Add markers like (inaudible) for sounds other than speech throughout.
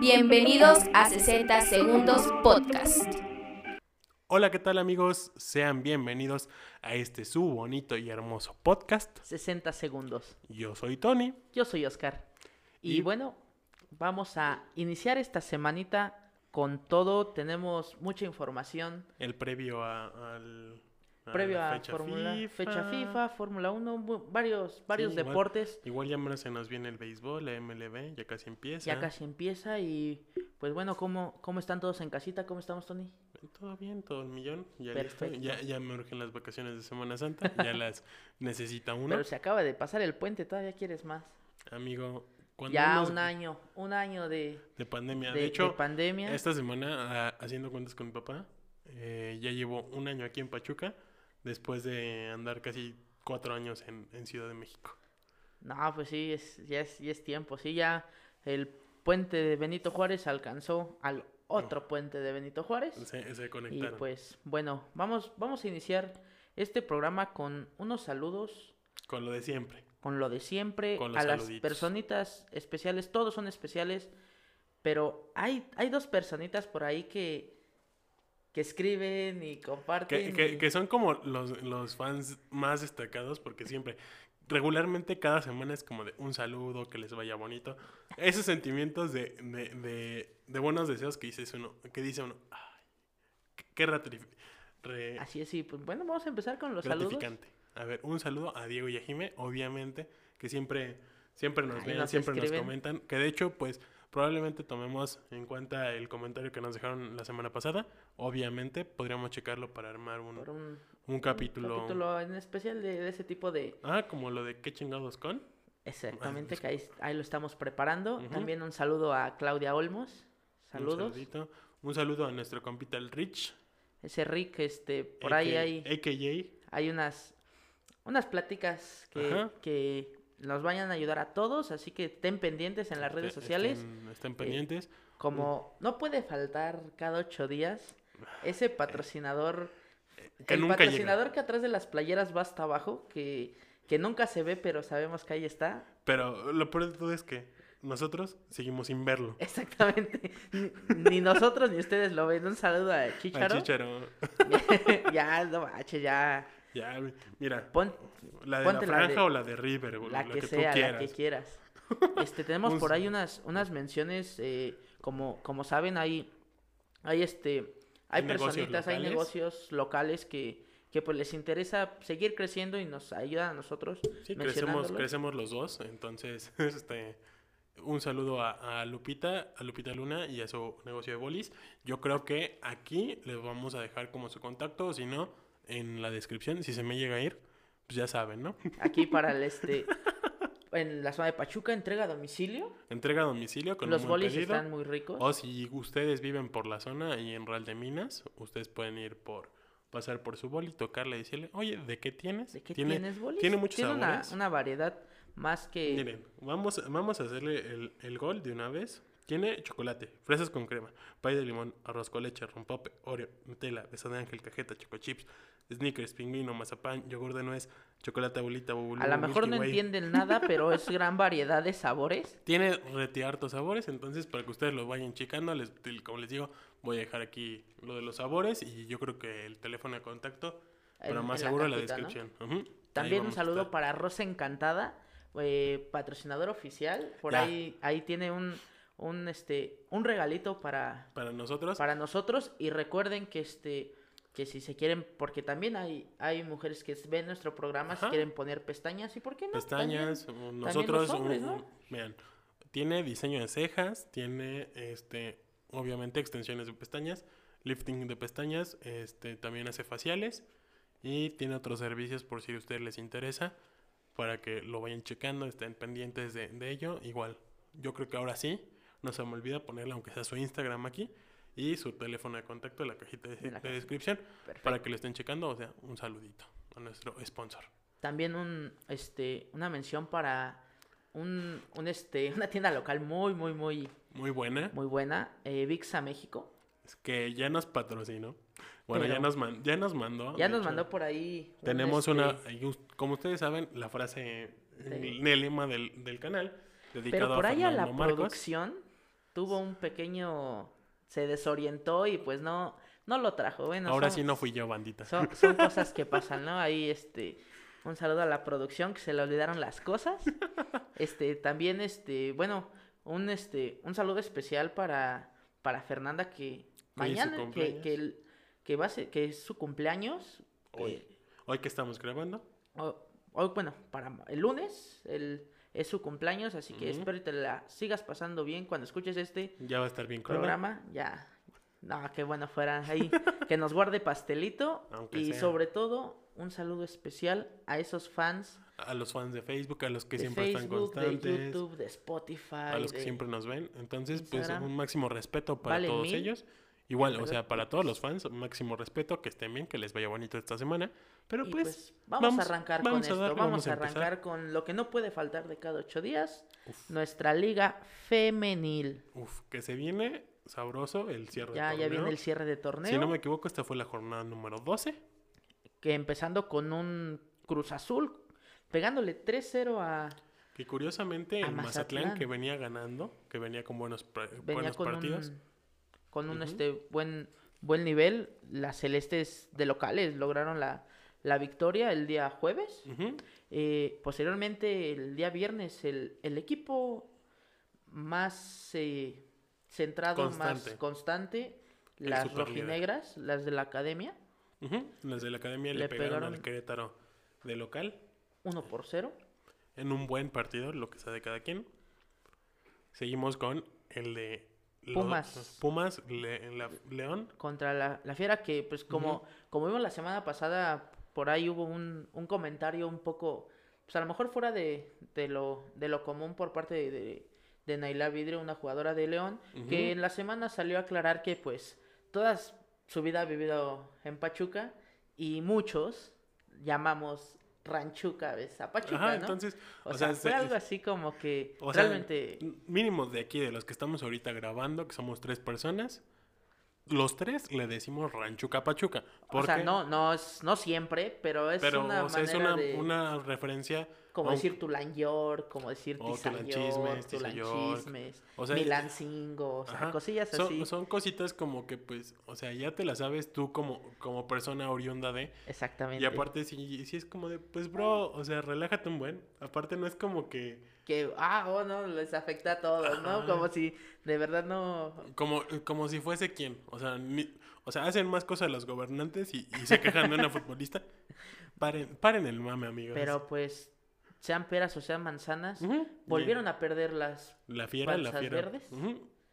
Bienvenidos a 60 Segundos Podcast. Hola, ¿qué tal amigos? Sean bienvenidos a este su bonito y hermoso podcast. 60 segundos. Yo soy Tony. Yo soy Oscar. Y, Y- bueno, vamos a iniciar esta semanita con todo. Tenemos mucha información El previo a, al... previo la a Fórmula fecha FIFA, Fórmula 1, bu- varios, varios igual. deportes. Igual ya menos se nos viene el béisbol, la MLB, ya casi empieza. Ya casi empieza y pues bueno, ¿cómo, ¿cómo están todos en casita? ¿Cómo estamos, Tony? Todo bien, todo el millón. Ya Perfecto. listo. Ya, ya me urgen las vacaciones de Semana Santa. Ya (laughs) las necesita uno. Pero se acaba de pasar el puente, todavía quieres más. Amigo, cuando Ya unos- un año, un año de, de pandemia. de- De, de hecho, pandemia. esta semana, ah, haciendo cuentas con mi papá, eh, ya llevo un año aquí en Pachuca, después de andar casi cuatro años en, en Ciudad de México. No, pues sí, es, ya, es, ya es tiempo. Sí, ya el puente de Benito Juárez alcanzó al otro puente de Benito Juárez. Se, se Y conectaron. pues bueno, vamos, vamos a iniciar este programa con unos saludos, Con lo de siempre. con lo de siempre, Con los a las personitas especiales, todos son especiales, pero hay, hay dos personitas por ahí que, que escriben y comparten. Que, que- y- que son como los, los fans más destacados porque siempre, regularmente cada semana es como de un saludo, que les vaya bonito. Esos sentimientos de, de, de, de buenos deseos que, dices uno, que dice uno, ay, qué, ratrifi- re- Así es, sí, pues bueno, vamos a empezar con los saludos. gratificante. A ver, un saludo a Diego y a Jime, obviamente, que siempre, siempre nos Ahí ven, nos siempre nos comentan. Que de hecho, pues, probablemente tomemos en cuenta el comentario que nos dejaron la semana pasada. Obviamente, podríamos checarlo para armar un, un, un capítulo. capítulo en especial de, de ese tipo de... Ah, como lo de qué chingados con. Exactamente, pues, que ahí, ahí lo estamos preparando. También un saludo a Claudia Olmos. Un Saludos. saludito. Un saludo a nuestro compita el Rich. Ese Rick, este, por ahí hay, AKA. hay unas, unas pláticas que, que nos vayan a ayudar a todos, así que estén pendientes en las redes Este- sociales. Estén, estén pendientes. Como no puede faltar cada ocho días, ese patrocinador, que el nunca llega. patrocinador que atrás de las playeras va hasta abajo, que, que nunca se ve, pero sabemos que ahí está. Pero lo peor de todo es que nosotros seguimos sin verlo. (laughs) Exactamente. Ni, ni nosotros ni ustedes lo ven. Un saludo a Chicharo. Chicharo. (laughs) ya, no manches, ya. Ya, mira. Pon La de ponte la la franja de- o la de River, la que, que, sea, tú la que quieras. (laughs) Este, tenemos por ahí unas, unas menciones, eh, como, como saben, hay, hay este, hay personitas, hay negocios locales que, que pues les interesa seguir creciendo y nos ayudan a nosotros Sí, crecemos, crecemos los dos. Entonces, (laughs) este, un saludo a, a Lupita, a Lupita Luna y a su negocio de bolis. Yo creo que aquí les vamos a dejar como su contacto, si no, en la descripción, si se me llega a ir, pues ya saben, ¿no? (laughs) Aquí para el este, en la zona de Pachuca, entrega a domicilio. Entrega a domicilio con Los un buen bolis pedido. están muy ricos. O si ustedes viven por la zona y en Real de Minas, ustedes pueden ir por pasar por su boli, tocarle y decirle, oye, ¿de qué tienes? ¿De qué ¿Tiene, tienes bolis? Tiene muchos Tiene una, sabores. una variedad más que... Miren, vamos, vamos a hacerle el, el gol de una vez. Tiene chocolate, fresas con crema, pay de limón, arroz con leche, rompope, oreo, Nutella, beso de ángel, cajeta, choco chips, sneakers, pingüino, mazapán, yogur de nuez, chocolate abuelita, bubulú, A lo mejor no Way. entienden nada, pero es (laughs) gran variedad de sabores. Tiene rete hartos sabores, entonces para que ustedes lo vayan checando, les, como les digo, voy a dejar aquí lo de los sabores y yo creo que el teléfono de contacto, pero más la seguro la cajita, ¿no? descripción. También un saludo para Rosa Encantada, eh, patrocinador oficial. Por Ya. ahí, ahí tiene un, un, este, un regalito para, Para nosotros, para nosotros. Y recuerden que este que si se quieren, porque también hay, hay mujeres que ven nuestro programa, si Ajá. quieren poner pestañas, ¿y por qué no? pestañas, También- también nosotros, los hombres, un- ¿no? un- vean, tiene diseño de cejas, tiene, este, obviamente extensiones de pestañas, lifting de pestañas, este, también hace faciales y tiene otros servicios por si a ustedes les interesa, para que lo vayan checando, estén pendientes de, de ello, igual, yo creo que ahora sí, no se me olvida ponerle aunque sea su Instagram aquí y su teléfono de contacto en la cajita de, la descripción, Perfecto. para que lo estén checando, o sea, un saludito a nuestro sponsor. También un, este, una mención para un, un, este, (laughs) una tienda local muy, muy, muy, Muy buena. muy buena, eh, Vixa México. Es que ya nos patrocinó. Bueno, ya nos, man- ya nos mandó. Ya nos hecho. mandó por ahí. un, Tenemos este, una, como ustedes saben, la frase, el lema del, del canal, dedicado Pero por a ahí a la Marcos. producción tuvo un pequeño... Se desorientó y pues no, no lo trajo. Bueno, Ahora son- sí no fui yo, bandita. Son, son (laughs) cosas que pasan, ¿no? Ahí, este, un saludo a la producción que se le olvidaron las cosas. Este, también, este, bueno, un, este, un saludo especial para, para Fernanda que mañana, que, que, que va a ser, que es su cumpleaños. Hoy. eh, Hoy que estamos grabando. hoy, bueno, para el lunes, el, es su cumpleaños, así que espero que te la sigas pasando bien cuando escuches este Ya va a estar bien cruda. programa, ya. No, qué bueno fuera ahí. (laughs) que nos guarde pastelito. Aunque y sea. sobre todo, un saludo especial a esos fans A los fans de Facebook, a los que de siempre están Facebook, de constantes. YouTube, de Spotify. a los que siempre nos ven. Entonces, pues un máximo respeto para todos mil. ellos. Igual, o sea, para todos pues- los fans, un máximo respeto, que estén bien, que les vaya bonito esta semana. Pero pues, pues, vamos, a arrancar con vamos a esto. darle, vamos, a empezar. arrancar con lo que no puede faltar de cada ocho días. Uf. Nuestra liga femenil. Uf, que se viene sabroso el cierre Ya, del ya viene torneo. el cierre de torneo. Si no me equivoco, esta fue la jornada número 12. Que empezando con un Cruz Azul, pegándole 3-0 a... Que curiosamente A el Mazatlán, Mazatlán. que venía ganando, que venía con buenos, venía buenos con partidos. un con un este buen buen nivel las celestes de locales lograron la, la victoria el día jueves. Eh, posteriormente el día viernes el, el equipo más eh, centrado Constante. más constante El las rojinegras las de la academia. Los de la academia le, Le pegaron, pegaron- al Querétaro de local. 1 por 0 En un buen partido, lo que sea de cada quien. Seguimos con el de Pumas. Pumas, Le- la- León. contra la, la Fiera que pues como, como vimos la semana pasada, por ahí hubo un, un comentario un poco, pues a lo mejor fuera de, de, lo, de lo común por parte de, de, de Naila Vidrio, una jugadora de León, que en la semana salió a aclarar que pues toda su vida ha vivido en Pachuca y muchos llamamos Ranchuca ¿ves? a Pachuca, Ajá, ¿no? entonces, o, o sea, sea, fue algo así como que o sea, realmente... mínimo de aquí, de los que estamos ahorita grabando, que somos tres personas, los tres le decimos Ranchuca Pachuca. O sea, no, no, es, no siempre, pero es pero una o sea, es manera una, de... una referencia. Como un- decir Tulan York, como decir O Tizan Tulanchismes, York, Tulan Tizan Chismes, O sea, Milan Cingo, o sea, Ajá. cosillas son, así. son cositas como que, pues, o sea, ya te las sabes tú como, como persona oriunda de. Exactamente. Y aparte, sí, sí es como de, pues, bro, o sea, relájate un buen. Aparte, no es como que. Que, ah, oh, no, les afecta a todos, ¿no? Como si de verdad no... Como, como si fuese quien. O sea, ni- o sea, hacen más cosas los gobernantes y, y se quejan de una futbolista. Paren, paren el mame, amigos. Pero pues, sean peras o sean manzanas, volvieron a perder las La fiera, la panzas fiera. verdes.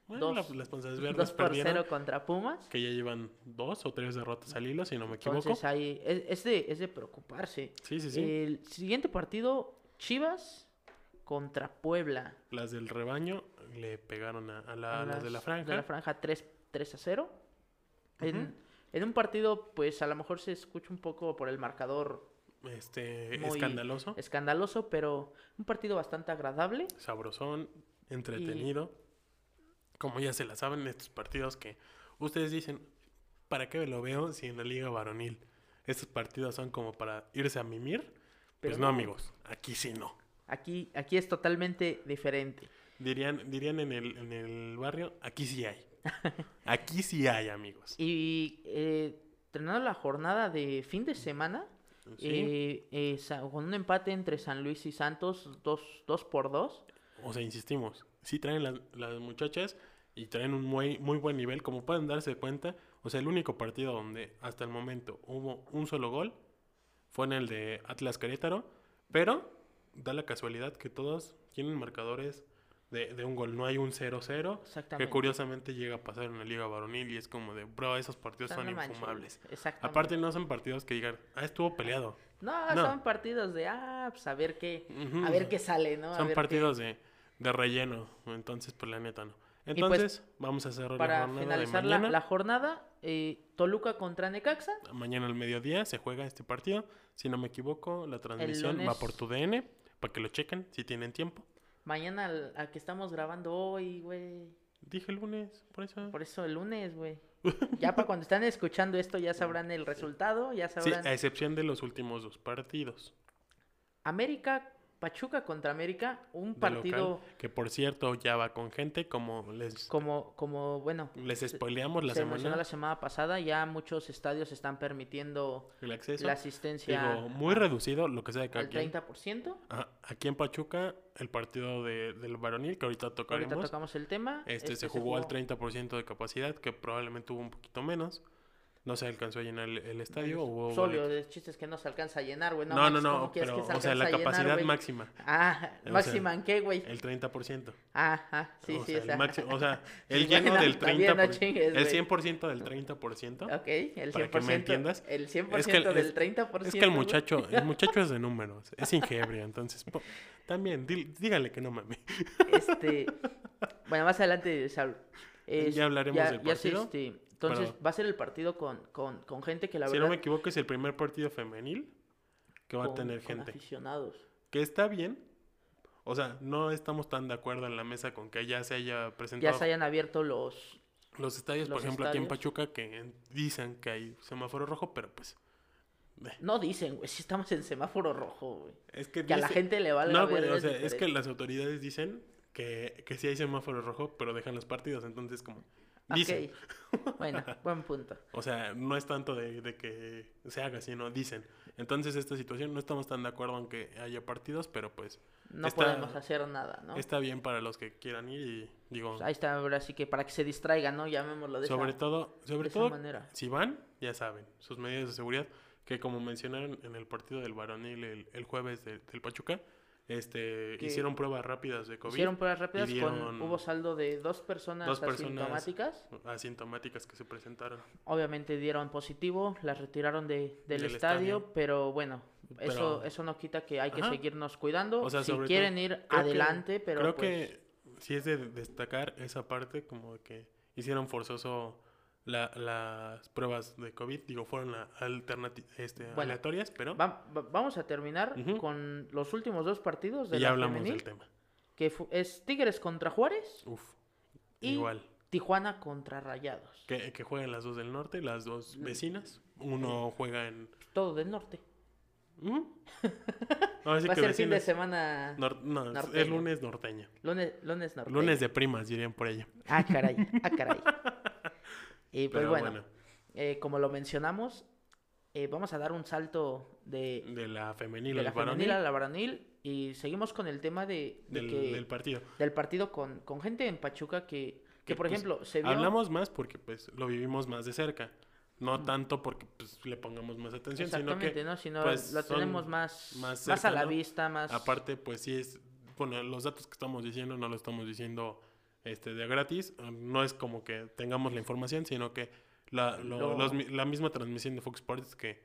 Bueno, Dos- la- las panzas verdes 2 por perdieron. 0 contra Pumas. Que ya llevan dos o tres derrotas al hilo, si no me equivoco. Entonces ahí es, es de, es de preocuparse. Sí, sí, sí. El siguiente partido, Chivas contra Puebla. Las del rebaño le pegaron a, a la- a las de la franja. De la franja 3, 3 a 0. En, en un partido, pues a lo mejor se escucha un poco por el marcador Este, escandaloso, escandaloso, pero un partido bastante agradable. sabrosón, entretenido. Como ya se la saben estos partidos que ustedes dicen, ¿para qué lo veo si en la liga varonil estos partidos son como para irse a mimir? Pues no, no. amigos, aquí sí no. Aquí, aquí es totalmente diferente. Dirían, dirían en el, en el barrio, aquí sí hay. Aquí sí hay, amigos. Y eh, la jornada de fin de semana, Sí. eh, eh, con un empate entre San Luis y Santos, 2 por 2. O sea, insistimos, sí traen las, las muchachas y traen un muy, muy buen nivel, como pueden darse cuenta. O sea, el único partido donde hasta el momento hubo un solo gol fue en el de Atlas Querétaro, pero da la casualidad que todos tienen marcadores de, de un gol. No hay un 0-0, que curiosamente llega a pasar en la Liga Varonil y es como de, bro, esos partidos son manches, infumables. Aparte, no son partidos que digan, ah, estuvo peleado. no, no. son partidos de, ah, pues a ver qué, a ver qué sale, ¿no? A Son ver qué- partidos de, de relleno, entonces pues la neta no. pues, Entonces, vamos a cerrar la Para jornada de finalizar la, mañana. la jornada, eh, Toluca contra Necaxa. Mañana al mediodía se juega este partido. Si no me equivoco, la transmisión va por tu DN para que lo chequen si tienen tiempo. Mañana al, al que estamos grabando hoy, güey. Dije el lunes, por eso. Por eso el lunes, güey. (laughs) Ya para cuando están escuchando esto ya sabrán el resultado, ya Sí, sabrán. a excepción de los últimos dos partidos. América Pachuca contra América, un de partido local, que por cierto ya va con gente, como les, como, como bueno, les se- spoileamos la se semana, la semana pasada, ya muchos estadios están permitiendo el acceso. la asistencia Digo, muy reducido, lo que sea de cada al quien. 30%. Ajá, Aquí en Pachuca, el partido de, del varonil, que ahorita tocaremos, Ahorita tocamos el tema. este, se jugó al 30% de capacidad, que probablemente hubo un poquito menos. No se alcanzó a llenar el, el estadio. hubo Solo boletos. de chistes que no se alcanza a llenar, güey. No, No, no, manches, no, ¿cómo quieres pero, que se o sea, la llenar, capacidad güey? máxima, Ah, O máxima sea, en qué, güey. el 30%. Ajá, sí, o sí, sea, o el sea. máximo- o sea, (laughs) el lleno bueno, del también 30%, no chingues, el güey. 100% del 30%. Ok, el 100%. para que me entiendas. El 100% Es que el- del es- 30%. Es que el güey. muchacho, el (laughs) muchacho es de números, es ingebrio, entonces po- también dí- dígale que no mame. Este, bueno, más adelante Saúl, es- Ya hablaremos ya- del ya se, partido, este, entonces va a ser el partido con, con, con gente que la si verdad no me equivoco es el primer partido femenil que va a tener gente. aficionados. Que está bien. O sea, no estamos tan de acuerdo en la mesa con que ya se haya Ya presentado se hayan abierto los los estadios, por ejemplo, aquí en. Pachuca que en- dicen que hay semáforo rojo, pero pues no dicen, güey, si estamos en semáforo rojo, güey. es que Que a la gente le valga No, güey, o sea, es que las autoridades dicen que, que sí hay semáforo rojo, pero dejan los partidos, entonces como dicen. Bueno, (laughs) buen punto. O sea, no es tanto de, de que se haga, sino dicen. Entonces, esta situación no estamos tan de acuerdo en que haya partidos, pero pues No Está- podemos hacer nada, ¿no? está bien para los que quieran ir y digo, Pues ahí está, ahora sí que para que se distraigan, ¿no? Llamémoslo de sobre esa, todo, sobre todo, manera. si van, ya saben, sus medidas de seguridad, que como mencionaron en el partido del varonil el, el jueves de- del Pachuca, este, Que hicieron pruebas rápidas de COVID, Hicieron pruebas rápidas dieron con hubo saldo de dos personas dos personas asintomáticas. asintomáticas que se presentaron. Obviamente dieron positivo, las retiraron de, del, Del estadio, estadio. pero bueno, eso, Pero- eso no quita que hay que Ajá. seguirnos cuidando. O sea, si quieren todo, ir creo que- adelante, pero Creo pues, que sí es de destacar esa parte, como que hicieron forzoso la- las pruebas de COVID, digo, fueron este, Bueno, aleatorias, pero va- va- vamos a terminar con los últimos dos partidos de y ya la hablamos femenil, del tema. que es Tigres contra Juárez Uf, y igual. Tijuana contra Rayados. Que, que jueguen las dos del norte, las dos vecinas. Uno juega en... Todo del norte. (laughs) Ahora sí Va a ser fin de semana Nor- no, es- es norteño. lunes norteño. lunes, lunes norte. Lunes de primas, dirían por ella. Ah, caray, ah, caray. (laughs) Y pues Pero bueno, bueno, eh, como lo mencionamos, eh, vamos a dar un salto de, de la femenil de la femenil a la varonil y seguimos con el tema de, de del, que- del partido. del partido con, con gente en Pachuca que, que, Que, por pues, ejemplo, se vio... Hablamos más porque pues lo vivimos más de cerca. No tanto porque pues le pongamos más atención, sino que ¿no? Sino pues, lo tenemos más, más más, a la vista, más... aparte pues sí es, bueno, los datos que estamos diciendo no lo estamos diciendo este de gratis, no es como que tengamos la información, sino que la, lo- Lo- los mi- la misma transmisión de Fox Sports que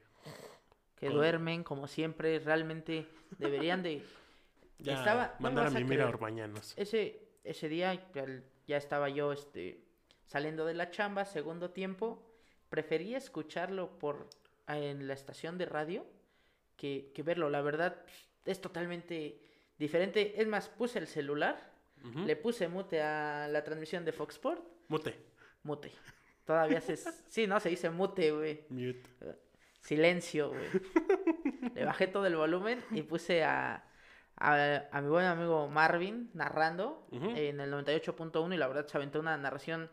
que con- duermen, como siempre, realmente deberían de... (laughs) ya Estaba- no mandar a vas a mimir a. Orbañanos. Ese, ese día ya, ya estaba yo este, saliendo de la chamba, segundo tiempo. Prefería escucharlo por en la estación de radio que, que verlo. La verdad es totalmente diferente. Es más, puse el celular, Le puse mute a la transmisión de Fox Sport. Mute. Mute. Todavía se... sí, no, se dice mute, güey. Mute. Silencio, güey. Le bajé todo el volumen y puse a, a, a mi buen amigo Marvin narrando en el 98.1 y la verdad se aventó una narración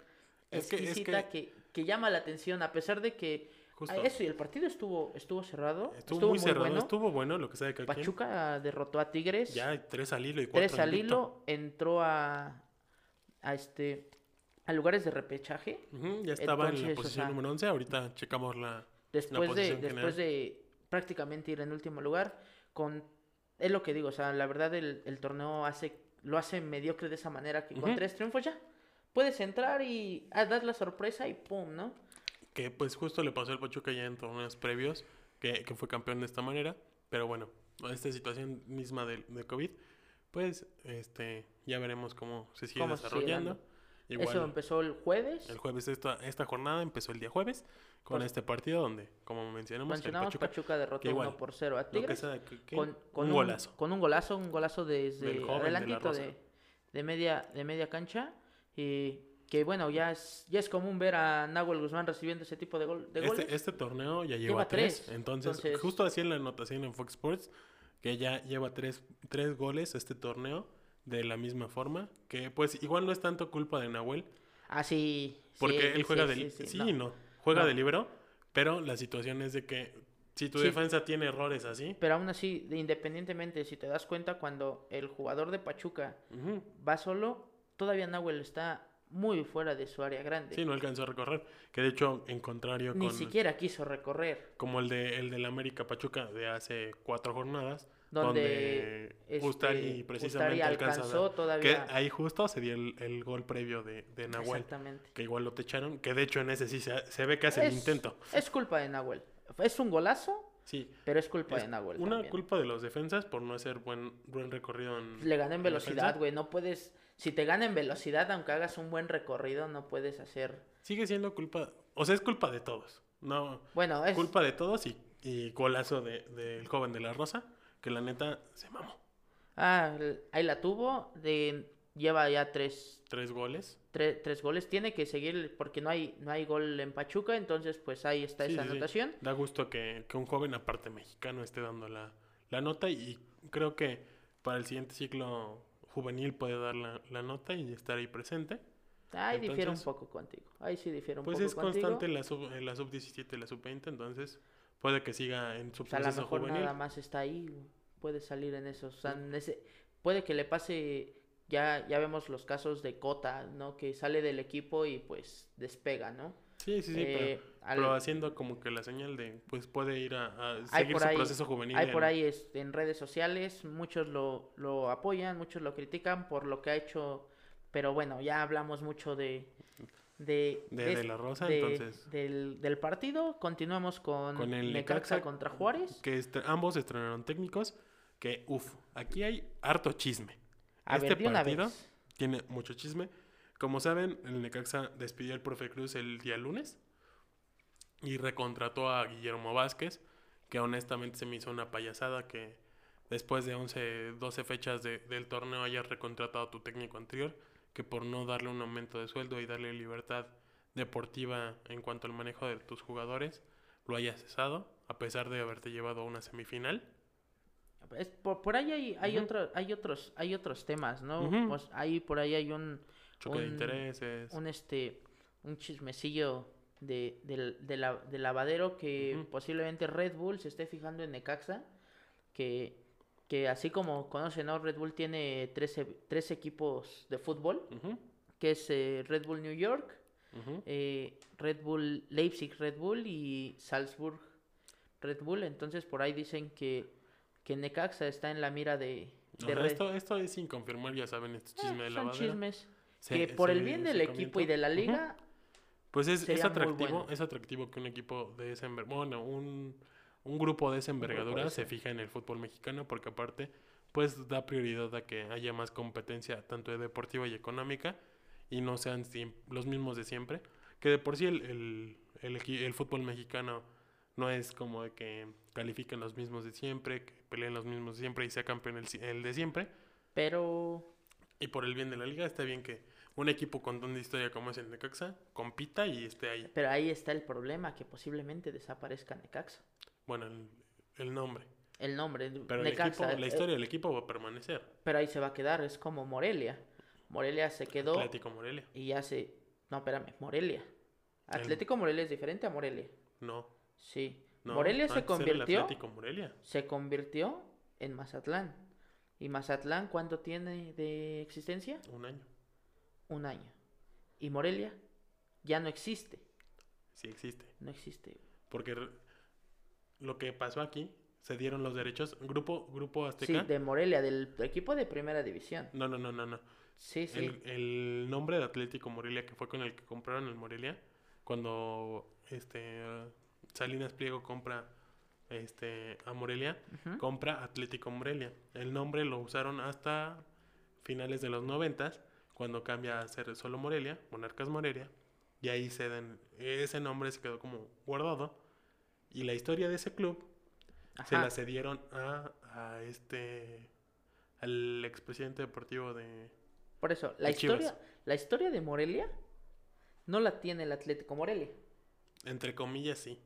Es que- es exquisita que, que, llama la atención a pesar de que Justo. a eso y el partido estuvo estuvo cerrado, Estuvo, muy, cerrado, bueno. estuvo bueno lo que sea de quien. Pachuca derrotó a Tigres, Ya tres al hilo y cuatro tres al hilo, entró a a este a lugares de repechaje. Ya estaba en Entonces, la o posición sea, número 11. Ahorita checamos la. después de posición después general. de prácticamente ir en último lugar con es lo que digo o sea la verdad el, el torneo hace lo hace mediocre de esa manera que con tres triunfos ya puedes entrar y ah, das la sorpresa y pum no Que pues justo le pasó al Pachuca ya en torneos previos. Que, que fue campeón de esta manera. Pero bueno, esta situación misma del de COVID. Pues este ya veremos cómo se sigue Cómo se sigue desarrollando. Igual eso empezó el jueves el jueves, esta, esta jornada empezó el día jueves. Con este partido donde, como mencionamos, el mencionamos Pachuca, Pachuca. derrotó que igual, 1 por 0 a Tigres sea, que- que- con, con un golazo. con un golazo un golazo desde de adelantito de, de media de media cancha y que bueno ya es ya es común ver a Nahuel Guzmán recibiendo ese tipo de, gol, de goles Este, este torneo ya Lleva tres. tres. Entonces, Entonces- justo así en la anotación en Fox Sports, que ya lleva tres, tres goles este torneo de la misma forma, que pues igual no es tanto culpa de Nahuel, Ah, sí. porque sí, él juega sí, de... sí, Sí, no. no. juega No. de libero, pero la situación es de que si tu defensa tiene errores así, Pero aún así, de- independientemente, si te das cuenta, cuando el jugador de Pachuca va solo, todavía Nahuel está muy fuera de su área grande. sí, no alcanzó a recorrer, que de hecho en contrario Ni con... siquiera quiso recorrer. como el de el del América Pachuca de hace cuatro jornadas, Donde, donde Ustari este, precisamente Ustari alcanza a alcanzó todavía- que ahí justo se dio el, el gol previo de, de Nahuel, Exactamente. que igual lo techaron, que de hecho en ese sí se, se ve que hace el intento. Es culpa de Nahuel. Es un golazo, Sí, pero es culpa es de Nahuel. una también. culpa de los defensas por no hacer buen, buen recorrido en... Le gané en velocidad, güey. No puedes. Si te gana en velocidad, aunque hagas un buen recorrido, no puedes hacer. Sigue siendo culpa, o sea, es culpa de todos, no, Bueno, es. culpa de todos y, y golazo de- del joven de la Rosa, que la neta se mamó. Ah, ahí la tuvo. De... Lleva ya tres, Tres goles. tre- tres goles. Tiene que seguir porque no hay, no hay gol en Pachuca. Entonces, pues ahí está Sí, esa sí, sí. anotación. Da gusto que, que un joven, aparte mexicano, esté dando la, la nota y creo que para el siguiente ciclo juvenil puede dar la, la nota y estar ahí presente. Ahí difiere un poco contigo. Ahí sí difiere un Pues poco es contigo. constante en la sub, en la sub 17 y la sub 20, entonces puede que siga en su O sea, a lo mejor juvenil. nada más está ahí, puede salir en esos. o sea, en ese- puede que le pase, ya, ya vemos los casos de Cota, ¿no? Que sale del equipo y pues despega, ¿no? Sí, sí, sí, Eh, pero, al- pero haciendo como que la señal de, pues puede ir a, a seguir su ahí, proceso juvenil. hay por ahí este, en redes sociales, muchos lo, lo apoyan, muchos lo critican por lo que ha hecho, pero bueno, ya hablamos mucho de... De, De- de la Rosa, de- entonces. Del, del partido, continuamos con, Con el Necaxa contra Juárez. Que estre- ambos estrenaron técnicos, que uff, aquí hay harto chisme. A este ver, partido tiene mucho chisme. Como saben, el Necaxa despidió al profe Cruz el día lunes y recontrató a Guillermo Vázquez, que honestamente se me hizo una payasada que después de 11, 12 fechas de- del torneo hayas recontratado a tu técnico anterior, que por no darle un aumento de sueldo y darle libertad deportiva en cuanto al manejo de tus jugadores, lo hayas cesado, a pesar de haberte llevado a una semifinal. Es- por, por ahí hay, hay, otro- hay otros hay otros temas, ¿no? Pues ahí por ahí hay un Choque de intereses. un este un chismecillo de, del, de la- del lavadero que posiblemente Red Bull se esté fijando en Necaxa que, que así como conocen, ¿no? Red Bull tiene tres, e- tres equipos de fútbol que es eh, Red Bull New York eh, Red Bull Leipzig Red Bull y Salzburg Red Bull. Entonces por ahí dicen que que Necaxa está en la mira de, de Red. esto, esto es sin confirmar, ya saben, este Ah, chisme de son lavadero. chismes Se- que por el bien del equipo y de la liga Pues es, es atractivo, bueno. es atractivo que un equipo de esa bueno, un, un grupo de esa envergadura se fija en el fútbol mexicano porque aparte pues da prioridad a que haya más competencia tanto de deportiva y económica y no sean los mismos de siempre, que de por sí el, el, el fútbol mexicano no es como de que califiquen los mismos de siempre, que peleen los mismos de siempre y sea campeón el, el de siempre, pero y por el bien de la liga está bien que un equipo con tanta historia como es el Necaxa compita y esté ahí. pero ahí está el problema que posiblemente desaparezca Necaxa Bueno, el, el nombre. el nombre Pero el equipo, la eh, historia del equipo va a permanecer. pero ahí se va a quedar es como Morelia Morelia se quedó Atlético Morelia. y ya se no espérame Morelia Atlético Morelia es diferente a Morelia No. sí no Morelia se convirtió Atlético Morelia. se convirtió en Mazatlán y Mazatlán cuánto tiene de existencia Un año. Un año y Morelia ya no existe Sí existe. no existe Porque lo que pasó aquí, se dieron los derechos. Grupo, Grupo Sí, Azteca. de Morelia, del equipo de primera división. No, no, no, no, no. Sí, sí. El, el nombre de Atlético Morelia, que fue con el que compraron el Morelia, cuando este Salinas Pliego compra este a Morelia, compra Atlético Morelia. El nombre lo usaron hasta finales de los noventas, cuando cambia a ser solo Morelia, Monarcas Morelia, y ahí se den, ese nombre se quedó como guardado, y la historia de ese club se la cedieron a, a este, al expresidente deportivo de... Por eso, la Chivas. historia, la historia de Morelia no la tiene el Atlético Morelia. Entre comillas, sí.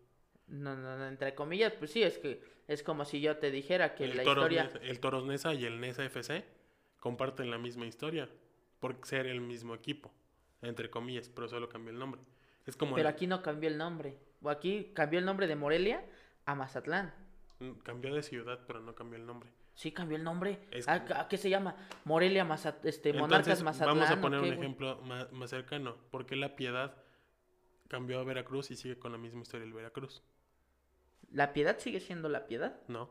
No, no, no, entre comillas, pues sí, es que es como si yo te dijera que el, la Toros historia... Nesa- el Toros Nesa y el Nesa FC comparten la misma historia por ser el mismo equipo, entre comillas, pero solo cambió el nombre. Es como Pero el- aquí no cambió el nombre. O aquí cambió el nombre de Morelia a Mazatlán. mm, cambió de ciudad, pero no cambió el nombre. Sí, cambió el nombre. Es ¿A, que- a qué se llama? Morelia, Mazat este, Monarcas Entonces, Mazatlán. vamos a ¿o poner un ejemplo más, más cercano. ¿Por qué La Piedad cambió a Veracruz y sigue con la misma historia el Veracruz? La Piedad sigue siendo La Piedad. No.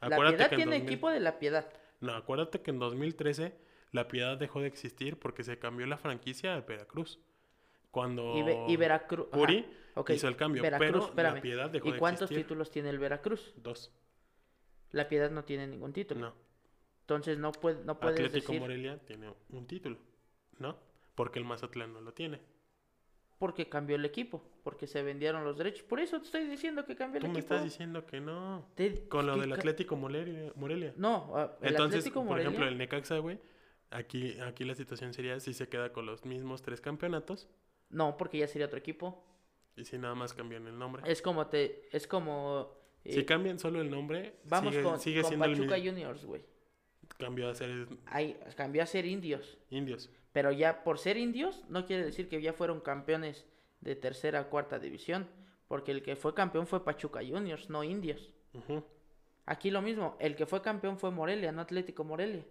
La Piedad que tiene 2000 equipo de La Piedad. No, acuérdate que en 2013 La Piedad dejó de existir porque se cambió la franquicia a Veracruz. Cuando Y, Ve- y Veracruz. Puri hizo el cambio, Veracruz, pero espérame. La Piedad dejó ¿Y de cuántos existir. títulos tiene el Veracruz? Dos. La Piedad no tiene ningún título. No. Entonces no, puede, no puedes Atlético decir Morelia tiene un título. ¿No? Porque el Mazatlán no lo tiene. porque cambió el equipo, porque se vendieron los derechos. Por eso te estoy diciendo que cambió el Tú me equipo. estás diciendo que no. Te- Con lo del Atlético Morelia. Morelia. No, ah, el Entonces, Atlético por ejemplo, el Necaxa, güey, aquí, aquí la situación sería si se queda con los mismos tres campeonatos No, porque ya sería otro equipo. y si nada más cambian el nombre. Es como te, es como eh, si cambian solo el nombre, vamos sigue, con, sigue con siendo Pachuca el. Juniors, güey. Cambió a ser cambió a ser indios, indios. pero ya por ser indios no quiere decir que ya fueron campeones de tercera, cuarta división, porque el que fue campeón fue Pachuca Juniors, no indios. Aquí lo mismo, el que fue campeón fue Morelia, no Atlético Morelia.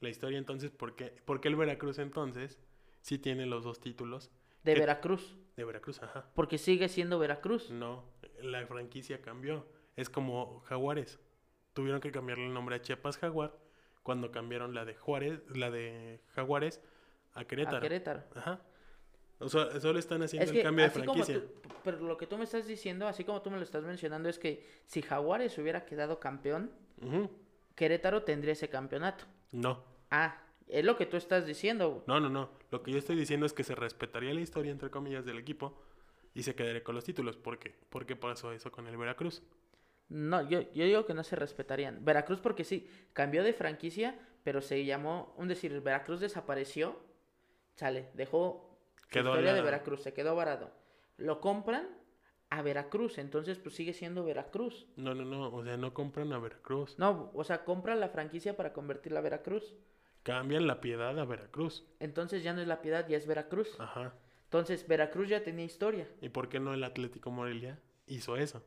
La historia entonces, ¿por qué, por qué el Veracruz entonces sí tiene los dos títulos De. Veracruz, de Veracruz? Ajá. porque sigue siendo Veracruz. No, la franquicia cambió. Es como Jaguares. Tuvieron que cambiarle el nombre a Chiapas Jaguar cuando cambiaron la de Juárez, la de Jaguares a Querétaro. A Querétaro. Ajá. O sea, solo están haciendo Es el cambio de franquicia. tú, pero lo que tú me estás diciendo, así como tú me lo estás mencionando, es que si Jaguares hubiera quedado campeón. Querétaro tendría ese campeonato. No, Ah, es lo que tú estás diciendo. güey. no, no, no. Lo que yo estoy diciendo es que se respetaría la historia, entre comillas, del equipo y se quedaría con los títulos. ¿Por qué? ¿Por qué pasó eso con el Veracruz? No, yo, yo digo que no se respetarían. Veracruz porque sí, cambió de franquicia, pero se llamó, un decir, Veracruz desapareció, sale, dejó Quedó historia de la- Veracruz, se quedó varado. Lo compran a Veracruz, entonces pues sigue siendo Veracruz. No, no, no. O sea, no compran a Veracruz. No, o sea, compran la franquicia para convertirla a Veracruz. Cambian la piedad a Veracruz. Entonces ya no es La Piedad, ya es Veracruz. Ajá. Entonces Veracruz ya tenía historia. ¿Y por qué no el Atlético Morelia hizo eso?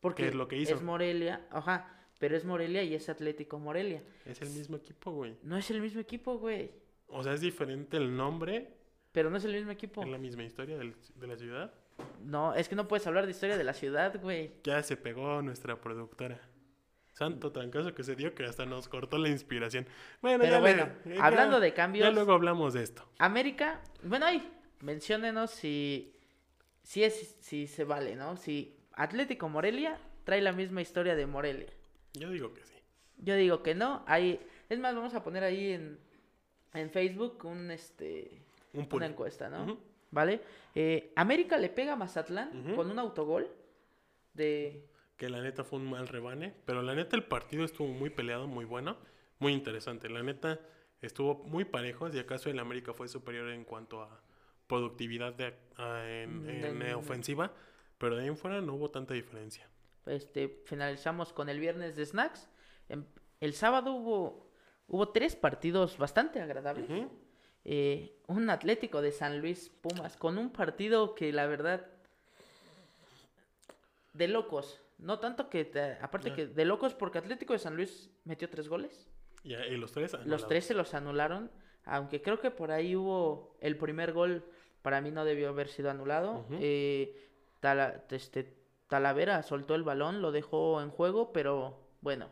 Porque es lo que hizo? Es Morelia, ajá, pero es Morelia y es Atlético Morelia. Es el mismo equipo, güey. No es el mismo equipo, güey. O sea, es diferente el nombre, Pero no es el mismo equipo. es la misma historia del- de la ciudad. No, es que no puedes hablar de historia de la ciudad, güey. Ya se pegó nuestra productora. Santo trancazo que se dio que hasta nos cortó la inspiración. Bueno, Pero ya le- bueno, ya- hablando de cambios- Ya luego hablamos de esto. América, bueno, ahí, menciónenos si, si, es, si se vale, ¿no? Si Atlético Morelia trae la misma historia de Morelia. Yo digo que sí. Yo digo que no. Ahí, es más, vamos a poner ahí en, en Facebook un este Un una encuesta, ¿no? ¿Vale? Eh, América le pega a Mazatlán con un autogol de... Que la neta fue un mal rebane. Pero la neta el partido estuvo muy peleado, muy bueno. Muy interesante. La neta estuvo muy parejo. Si acaso el América fue superior en cuanto a productividad de, a- en, Mm, en, de- ofensiva. Pero de ahí en fuera no hubo tanta diferencia. Este, finalizamos con el viernes de snacks. Em- El sábado hubo, hubo tres partidos bastante agradables. Ujú. Eh, un Atlético de San Luis Pumas con un partido que la verdad de locos. No tanto que, te- aparte que de locos porque Atlético de San Luis metió tres goles. Y, y los tres Los tres se los anularon, aunque creo que por ahí hubo el primer gol, para mí no debió haber sido anulado. Eh, Tala- este, Talavera soltó el balón, lo dejó en juego, pero bueno,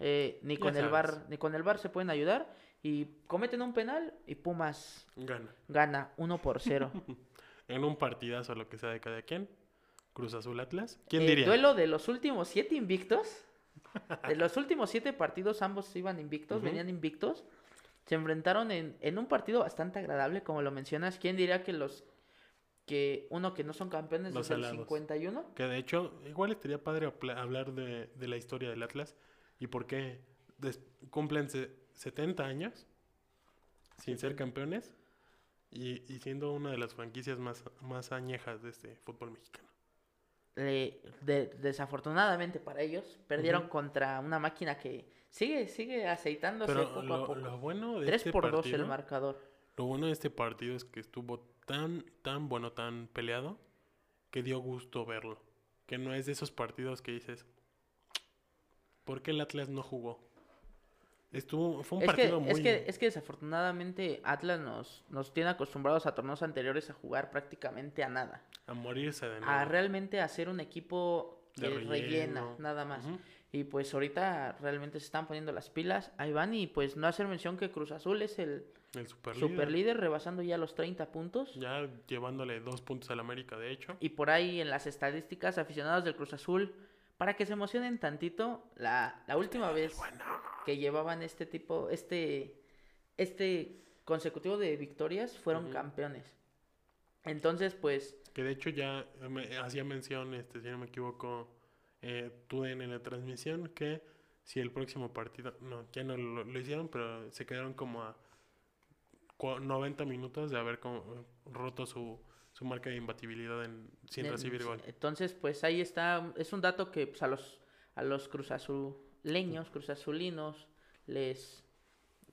eh, ni con el bar, ni con el bar se pueden ayudar y cometen un penal y Pumas Gana. gana 1 por 0. (laughs) En un partidazo, lo que sea de cada quien. Cruz Azul Atlas. ¿Quién diría? Duelo de los últimos siete invictos. De los últimos siete partidos, ambos iban invictos, venían invictos. Se enfrentaron en, en un partido bastante agradable, como lo mencionas. ¿Quién diría que los que uno que no son campeones Los desde el alados. 51? Que de hecho, igual estaría padre hablar de, de la historia del Atlas y por qué des- cumplen se- 70 años sin ser campeones y, y siendo una de las franquicias más, más añejas de este fútbol mexicano. le- de- desafortunadamente para ellos, perdieron contra una máquina que sigue, sigue aceitándose Pero poco a poco. lo bueno de 3 este por 2 partido, el marcador. lo bueno de este partido es que estuvo tan, tan bueno, tan peleado, que dio gusto verlo. Que no es de esos partidos que dices, ¿por qué el Atlas no jugó? Estuvo, fue un Es que, partido muy... es, que, es que desafortunadamente Atlas nos, nos tiene acostumbrados a torneos anteriores a jugar prácticamente a nada. a morirse de nuevo. A realmente hacer un equipo De que rellena, nada más. Y pues ahorita realmente se están poniendo las pilas. Ahí van y pues no hacer mención que Cruz Azul es el El super, super líder rebasando ya los 30 puntos. Ya llevándole dos puntos al América, de hecho. Y por ahí en las estadísticas, aficionados del Cruz Azul, para que se emocionen tantito, la, la última vez que llevaban este tipo, este, este consecutivo de victorias, fueron campeones. Entonces, pues, Que de hecho ya me hacía mención, este, si no me equivoco, eh, tú en la transmisión, que si el próximo partido, no, ya no lo, lo hicieron, pero se quedaron como a cua- 90 minutos de haber como, roto su, su marca de imbatibilidad en, sin en- recibir gol. entonces, pues ahí está, es un dato que pues, a los, a los cruzazuleños, cruzazulinos, les,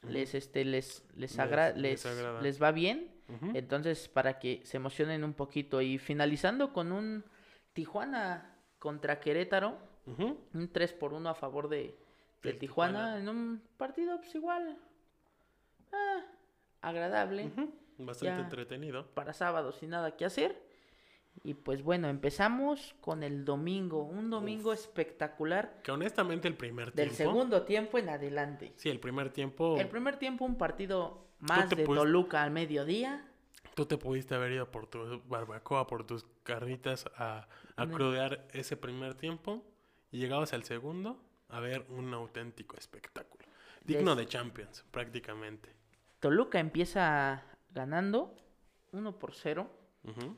les, este, les, les, Les- agra- les les, agrada. les va bien. Entonces, para que se emocionen un poquito. Y finalizando con un Tijuana contra Querétaro, un 3 por 1 a favor de, Tijuana, Tijuana. en un partido pues igual ah, agradable. Bastante Ya. entretenido. para sábado sin nada que hacer. Y pues bueno, empezamos con el domingo, un domingo espectacular Que honestamente el primer del tiempo... segundo tiempo en adelante. Sí, el primer tiempo... El primer tiempo un partido más de Toluca al mediodía. Tú te pudiste haber ido por tu barbacoa, por tus carnitas a, a No. crudear ese primer tiempo y llegabas al segundo a ver un auténtico espectáculo. Digno Des- de Champions, prácticamente. Toluca empieza ganando 1 por 0. Ujú.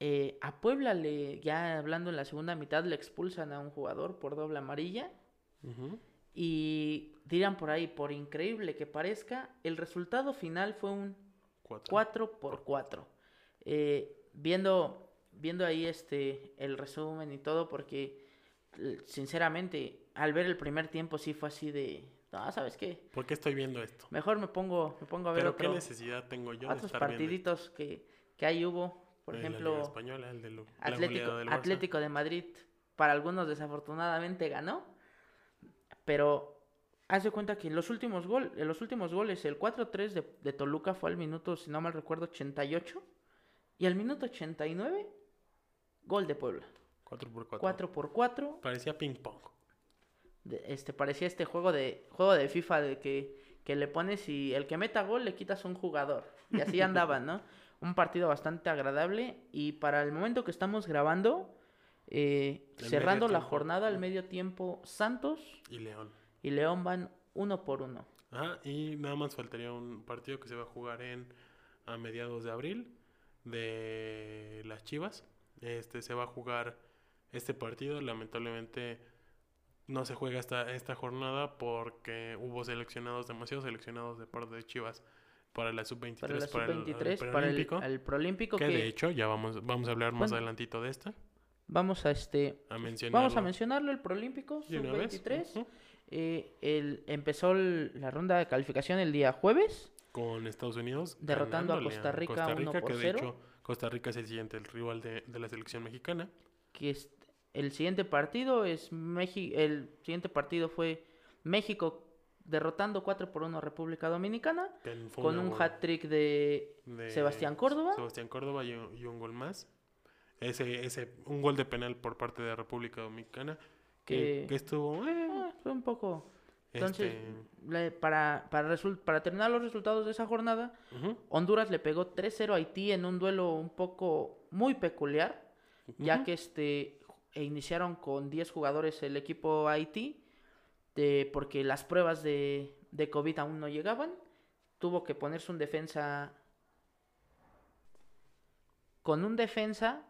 Eh, a Puebla le, ya hablando en la segunda mitad, le expulsan a un jugador por doble amarilla. Y dirán por ahí, por increíble que parezca, el resultado final fue un Cuatro. 4 por 4. Eh, viendo, viendo ahí este el resumen y todo, porque sinceramente, al ver el primer tiempo sí fue así de. No, ¿sabes qué? ¿Por qué estoy viendo esto? Mejor me pongo, me pongo a ver Pero qué otro- necesidad tengo yo de otros estar viendo partiditos que, que ahí hubo. Por ejemplo, española, el de lo- la Atlético, del. Atlético de Madrid, para algunos desafortunadamente ganó, pero haz de cuenta que los últimos, gol, en los últimos goles, el 4-3 de, de Toluca fue al minuto, si no mal recuerdo, 88, y al minuto 89, gol de Puebla. 4 por 4. 4 por 4, Parecía ping pong. de- este, parecía este juego de, juego de FIFA de que, que le pones y el que meta gol le quitas un jugador. Y así (laughs) andaban, ¿no? Un partido bastante agradable y para el momento que estamos grabando, eh, cerrando la tiempo. jornada al medio tiempo, Santos Y León. y León van uno por uno. Ajá, y nada más faltaría un partido que se va a jugar en a mediados de abril de las Chivas. Este se va a jugar este partido, lamentablemente no se juega esta esta jornada porque hubo seleccionados demasiados seleccionados de parte de Chivas para la sub-23 Para la para, el- el sub-23, para el, preolímpico, el proolímpico que que, de hecho ya vamos vamos a hablar más Bueno, adelantito de esta, vamos a este a mencionar vamos a mencionarlo el de vez. sub-23 Ujú. eh, el, empezó el- la ronda de calificación el día jueves con Estados Unidos Derrotando a ganándole Costa Rica uno por que de cero. hecho Costa Rica es el siguiente el rival de, de la selección mexicana que es- el siguiente partido es México, el siguiente partido fue México derrotando 4 por 1 a República Dominicana con un hat-trick de de Sebastián Córdoba. Sebastián Córdoba y un, y un gol más. Ese ese un gol de penal por parte de República Dominicana que, estuvo eh, ah, fue un poco. Entonces este, le- para para, para terminar los resultados de esa jornada Honduras le pegó 3-0 a Haití en un duelo un poco muy peculiar ya que este e iniciaron con 10 jugadores el equipo Haití de, porque las pruebas de, de COVID aún no llegaban. Tuvo que ponerse un defensa con un defensa,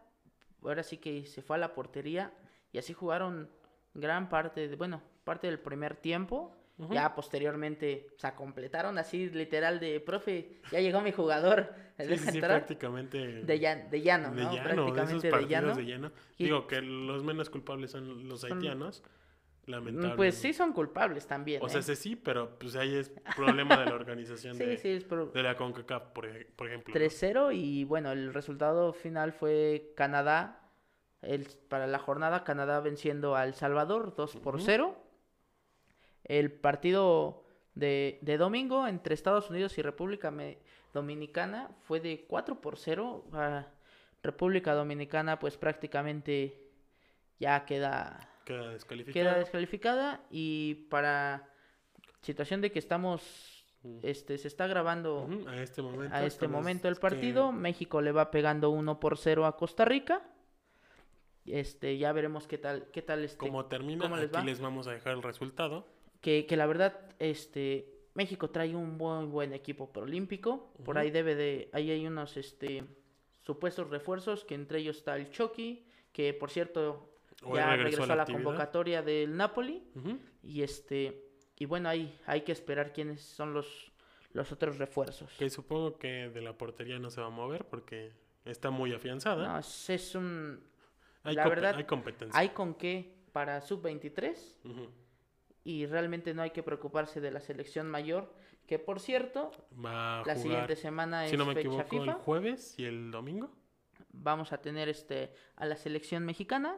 ahora sí que se fue a la portería y así jugaron gran parte, de, bueno, parte del primer tiempo Ya posteriormente, o sea, completaron así literal de, profe, ya llegó mi jugador. ¿me Sí, deja sí, sí, entrar?". prácticamente. de, llan- de llano, de ¿no? llano, de esos Prácticamente de llano. de llano. Y- Digo que los menos culpables son los haitianos. Lamentablemente. Pues sí son culpables también. O sea, ¿eh? ese sí, pero pues ahí es problema de la organización (laughs) sí, de, sí, es por de la CONCACAF, por, por ejemplo. ¿no? 3-0 y bueno, el resultado final fue Canadá. El, para la jornada, Canadá venciendo a El Salvador 2 por Ujú. 0. El partido de, de domingo entre Estados Unidos y República Me- Dominicana fue de 4 por 0. Ah, República Dominicana pues prácticamente ya queda Queda descalificado. queda descalificada y para situación de que estamos este se está grabando A este momento. a este momento el que- partido México le va pegando 1 por 0 a Costa Rica este ya veremos qué tal qué tal este Como termina, cómo les aquí va. les vamos a dejar el resultado. que, que la verdad este México trae un buen buen equipo preolímpico por Ujú. ahí debe de ahí hay unos este supuestos refuerzos que entre ellos está el Chucky que por cierto Hoy ya regresó regresó a la la convocatoria del Napoli Ujú. y este y bueno ahí hay que esperar quiénes son los los otros refuerzos Que supongo que de la portería no se va a mover porque está muy afianzada. no es, un hay, la verdad, hay competencia. hay con qué para sub 23 Ujú. y realmente no hay que preocuparse de la selección mayor que por cierto Va a la jugar, siguiente semana es si no me fecha equivoco, el FIFA jueves y el domingo. vamos a tener este a la selección mexicana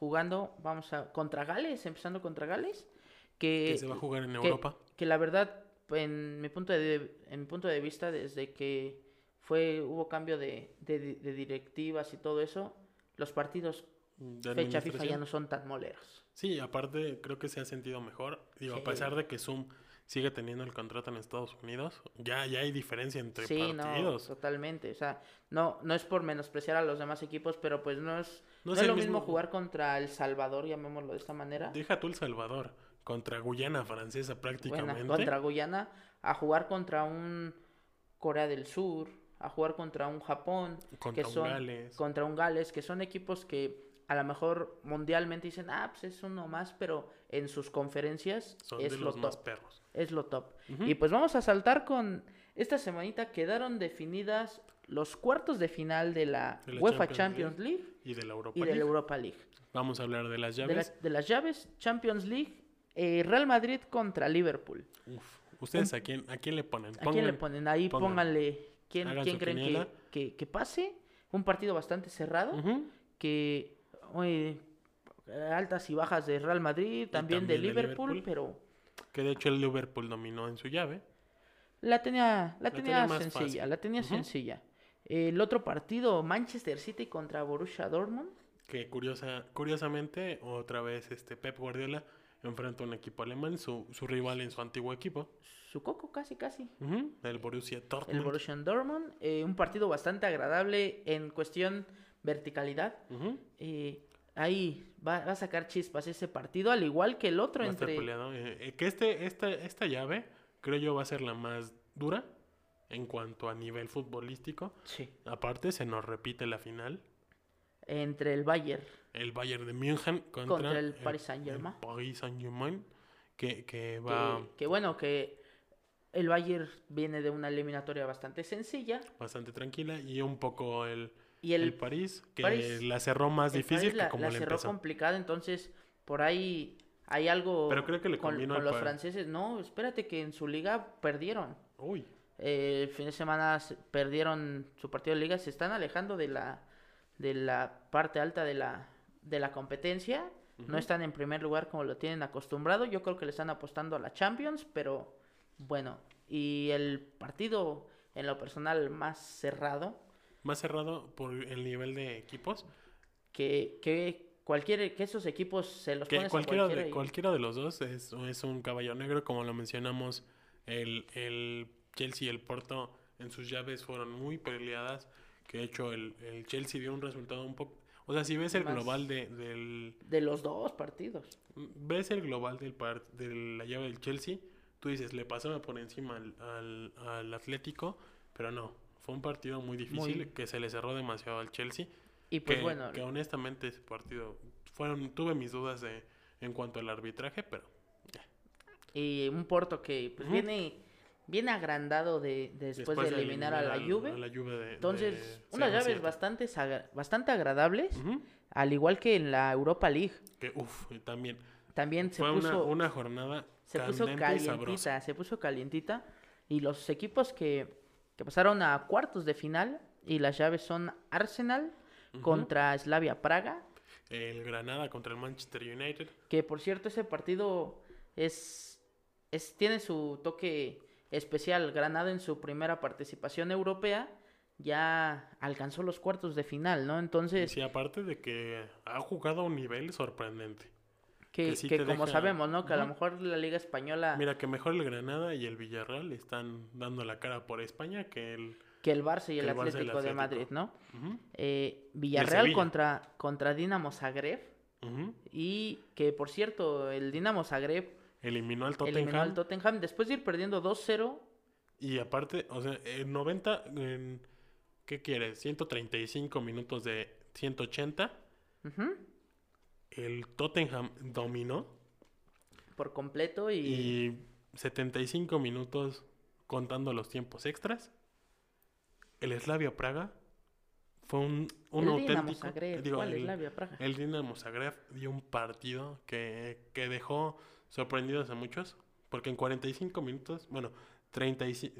jugando vamos a contra Gales empezando contra Gales que que se va a jugar en que- Europa. que la verdad en mi punto de en mi punto de vista desde que fue hubo cambio de, de, de directivas y todo eso los partidos de fecha FIFA ya no son tan moleros Sí, aparte creo que se ha sentido mejor. Digo, Sí. a pesar de que Zoom sigue teniendo el contrato en Estados Unidos, ya, ya hay diferencia entre sí no partidos. totalmente o sea no no es por menospreciar a los demás equipos pero pues no es No no, es lo mismo mismo- jugar contra el Salvador llamémoslo de esta manera Deja tú El Salvador contra Guyana Francesa prácticamente. contra Guyana a jugar contra un Corea del Sur a jugar contra un Japón Contra que un son Gales. contra un Gales que son equipos que a lo mejor mundialmente dicen ah pues es uno más pero en sus conferencias Son es de lo los top más perros. es lo top y pues vamos a saltar con esta semanita quedaron definidas los cuartos de final de la, De la UEFA Champions Champions League, Y de la Europa y de la League. Europa League Vamos a hablar de las de, llaves. las- de las llaves Champions League eh, Real Madrid contra Liverpool Uf. ¿Ustedes a quién, a quién le ponen? ¿A quién le Pongan- ponen? Ahí pongan. pónganle quién, quién creen que, que, que pase. Un partido bastante cerrado, Ujú. que oye, altas y bajas de Real Madrid, también, de, también de Liverpool, Liverpool. pero Que de hecho el Liverpool dominó en su llave. la tenía, la tenía, tenía más sencilla, fácil. la tenía Ujú. sencilla. El otro partido, Manchester City contra Borussia Dortmund. Que curiosa, curiosamente, otra vez este Pep Guardiola enfrenta a un equipo alemán, su, su rival en su antiguo equipo, Su coco, casi, casi. El Borussia Dortmund. El Borussia Dortmund. eh, un partido bastante agradable en cuestión verticalidad. Eh, ahí va, va a sacar chispas ese partido, al igual que el otro va a estar entre... peleado. Eh, que este, esta, esta llave, creo yo, va a ser la más dura en cuanto a nivel futbolístico. Sí. Aparte, se nos repite la final. Entre el Bayern. El Bayern de München contra, Contra el Paris Saint-Germain. Paris Saint-Germain, que, que va Que, que bueno, que el Bayern viene de una eliminatoria bastante sencilla. bastante tranquila. Y un poco el, Y el, el, París, que París- la cerró más difícil la, que como la le cerró empezó. complicada, entonces por ahí hay algo Pero creo que le con, con los franceses. No, espérate que en su liga perdieron. Uy, Eh, el fin de semana se- perdieron su partido de liga, se están alejando de la de la parte alta de la de la competencia. No están en primer lugar como lo tienen acostumbrado. Yo creo que le están apostando a la Champions, pero bueno. Y el partido, en lo personal, más cerrado, más cerrado por el nivel de equipos. que, que cualquier que esos equipos se los Que pones cualquiera, a cualquiera de, y- cualquiera de los dos es, es un caballo negro, como lo mencionamos. El, el Chelsea y el Porto en sus llaves fueron muy peleadas. Que de hecho el, el Chelsea dio un resultado un poco. O sea, si ves el Más- global de, del. de los dos partidos. Ves el global del par, de la llave del Chelsea, tú dices, le pasaron por encima al, al, al Atlético, pero no. Fue un partido muy difícil Muy- que se le cerró demasiado al Chelsea. Y pues que, bueno, que honestamente ese partido fueron tuve mis dudas de en cuanto al arbitraje pero Y un Porto que pues viene, viene agrandado de, después, de eliminar a la al- Juve. a la Juve de- Entonces, de unas llaves 0-7. bastante, bastante agradables, al igual que en la Europa League. Que, uf, también. También se Fue puso, una, una jornada se puso calientita, se puso calientita. Y los equipos que, que pasaron a cuartos de final, y las llaves son Arsenal contra Slavia Praga, El Granada contra el Manchester United. que por cierto ese partido es, es tiene su toque especial. Granada en su primera participación europea ya alcanzó los cuartos de final, ¿no? Entonces, sí, aparte de que ha jugado a un nivel sorprendente. que, que sí que te como deja- sabemos, ¿no? Que a lo mejor la Liga Española, Mira que mejor el Granada y el Villarreal están dando la cara por España que el... que el Barça y el Atlético de. Madrid, ¿no? Eh, Villarreal contra, contra Dinamo Zagreb. Y que, por cierto, el Dinamo Zagreb Eliminó al Tottenham. eliminó al Tottenham después de ir perdiendo 2-0. Y aparte, o sea, en 90, en- ¿qué quieres? 135 minutos de 180. ujú, El Tottenham dominó. por completo y, Y 75 minutos contando los tiempos extras. El Slavia Praga fue un, un el Dinamo auténtico. Zagreb, digo, ¿cuál es el- Slavia Praga? El Dinamo Zagreb dio un partido que, que dejó sorprendidos a muchos, porque en 45 minutos, bueno, 35,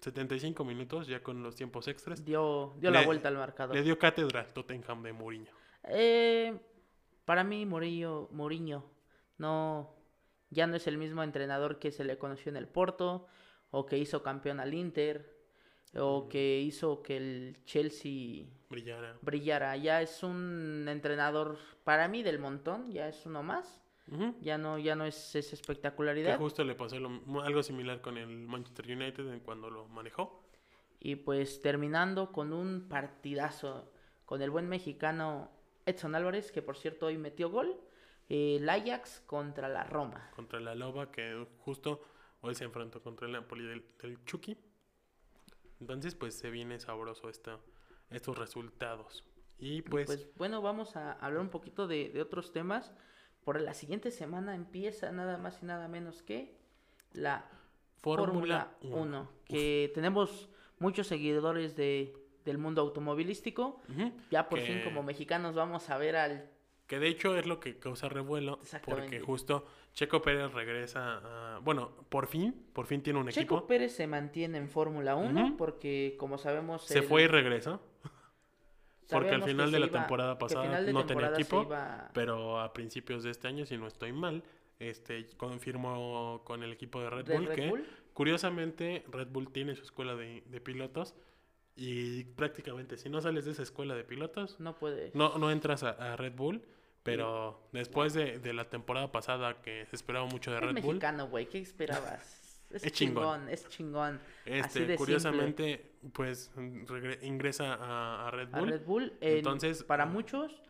75 minutos ya con los tiempos extras, Dio, dio la vuelta al marcador. le dio cátedra al Tottenham de Mourinho. Eh, para mí, Mourinho, Mourinho no, ya no es el mismo entrenador que se le conoció en el Porto, o que hizo campeón al Inter, o Mm. que hizo que el Chelsea Brillara. brillara. Ya es un entrenador, para mí, del montón, ya es uno más. Ujú. Ya no, ya no es esa Que espectacularidad. justo le pasó lo- algo similar con el Manchester United cuando lo manejó. Y pues terminando con un partidazo con el buen mexicano Edson Álvarez, que por cierto hoy metió gol. eh, el Ajax contra la Roma. contra la Loba que justo hoy se enfrentó contra el Napoli del, del Chucky. Entonces, pues se viene sabroso esta, estos resultados. Y pues, Pues, bueno, vamos a hablar un poquito de, de otros temas. Por la siguiente semana empieza nada más y nada menos que la Fórmula Fórmula 1. 1, que tenemos muchos seguidores de, del mundo automovilístico. Ya por Que- fin como mexicanos vamos a ver al Que de hecho es lo que causa revuelo. Exactamente. Porque justo Checo Pérez regresa a... Bueno, por fin, por fin tiene un Checo equipo. Pérez se mantiene en Fórmula 1 Ujú. porque como sabemos Se él- fue y regresó. Porque al final de la iba- temporada pasada no tenía temporada equipo. iba- Pero a principios de este año, si no estoy mal, este confirmó con el equipo de Red de Bull Red que Bull. Curiosamente, Red Bull tiene su escuela de, de pilotos y prácticamente si no sales de esa escuela de pilotos, no puede no, no entras a, a Red Bull, pero después de, de la temporada pasada que se esperaba mucho de Red Bull, mexicano, güey, ¿qué esperabas? Es, Es chingón. chingón, es chingón. este, simple. curiosamente, pues ingresa a, a Red A Bull. Red Bull, en- Entonces, para ah, muchos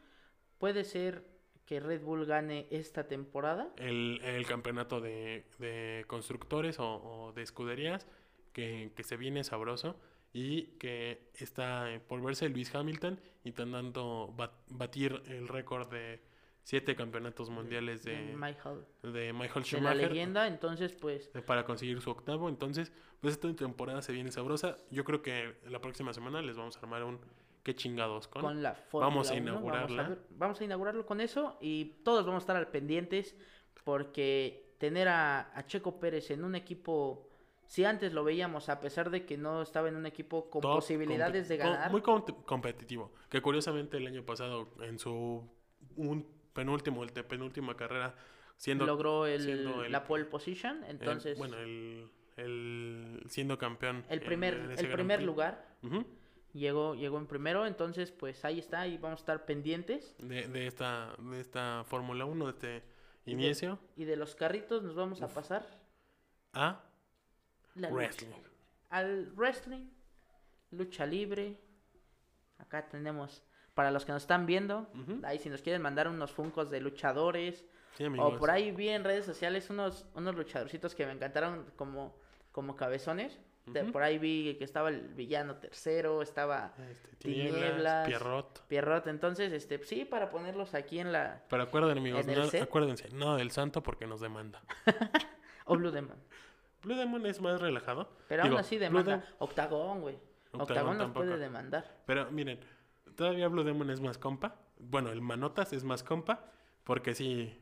puede ser que Red Bull gane esta temporada. el, el campeonato de, de constructores o, o de escuderías que, que se viene sabroso y que está por verse Luis Hamilton intentando bat- batir el récord de siete campeonatos mundiales de, Michael, de Michael de la Schumacher leyenda, entonces pues eh, para conseguir su octavo. Entonces, pues esta temporada se viene sabrosa. Yo creo que la próxima semana les vamos a armar un qué chingados con. con la Fórmula Vamos a 1, Vamos inaugurarla. a, ver- vamos a inaugurarlo con eso y todos vamos a estar al pendientes porque tener a, a Checo Pérez en un equipo, si antes lo veíamos, a pesar de que no estaba en un equipo con top, posibilidades de ganar, Muy com- competitivo. Que curiosamente el año pasado, en su un penúltimo, el penúltima carrera, siendo. logró el- siendo el- la pole position, el- entonces bueno, el, el- siendo campeón. el primer, en el primer lugar Ujú. llegó, llegó en primero, entonces pues ahí está y vamos a estar pendientes. de, de esta, de esta Fórmula 1, de este Y de- inicio, Y de los carritos nos vamos a pasar a la lucha. wrestling. al wrestling, lucha libre. Acá tenemos, para los que nos están viendo, ahí si nos quieren mandar unos funcos de luchadores, Sí, o por ahí vi en redes sociales unos, unos luchadorcitos que me encantaron como, como cabezones. Por ahí vi que estaba el villano tercero, estaba Este, tinieblas, Tinieblas. Pierrot. Pierrot, entonces, este, sí, para ponerlos aquí en la... Pero acuérdense, amigos, acuérdense, no del santo porque nos demanda. (laughs) o Blue Demon. Blue Demon es más relajado. Pero Digo, aún así demanda. Dem- Octagón, güey. Octagón Octagón nos puede demandar. Pero miren, todavía Blue Demon es más compa. Bueno, el Manotas es más compa. Porque sí,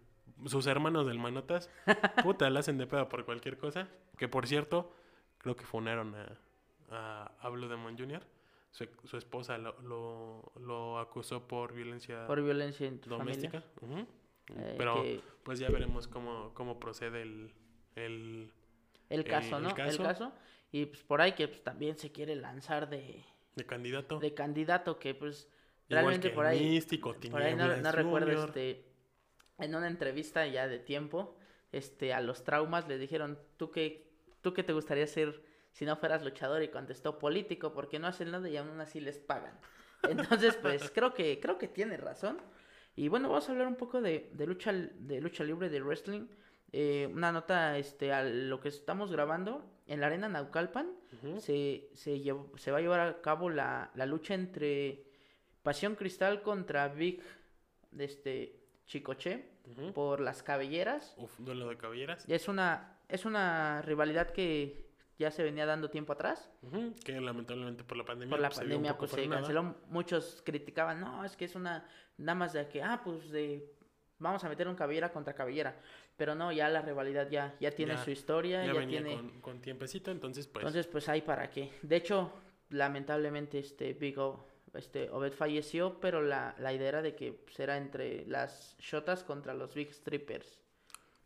sus hermanos del Manotas, (laughs) puta, la hacen de pedo por cualquier cosa. Que por cierto, creo que funaron a, a, a Blue Demon Jr. Su, su esposa lo, lo, lo acusó por violencia Por violencia doméstica. Eh, Pero que- pues ya veremos cómo, cómo procede el, el... el caso, el ¿no? caso. El caso. Y pues por ahí que pues, también se quiere lanzar de, de candidato. de candidato que pues realmente por ahí Místico, por ahí no, no recuerdo este en una entrevista ya de tiempo este a los traumas le dijeron tú qué tú qué te gustaría ser si no fueras luchador y contestó político porque no hacen nada y aún así les pagan (laughs) entonces pues creo que creo que tiene razón. Y bueno vamos a hablar un poco de, de lucha de lucha libre de wrestling Eh, una nota este a lo que estamos grabando en la arena Naucalpan se, se, llevó- se va a llevar a cabo la, la lucha entre Pasión Cristal contra Big este, Chicoche por las cabelleras. Uf, duelo de caballeras. Y Es una, es una rivalidad que ya se venía dando tiempo atrás. Que lamentablemente por la pandemia. Por la pues, pandemia pues se canceló. Muchos criticaban, no, es que es una, nada más de que, ah, pues de, vamos a meter un cabellera contra cabellera. Pero no, ya la rivalidad ya, ya tiene Ya- su historia, Ya ya, venía tiene... con, con tiempecito, entonces pues. Entonces, pues hay para qué. De hecho, lamentablemente, este Big O, este Obed falleció, pero la, la idea era de que pues, era entre las Shotas contra los Big Strippers.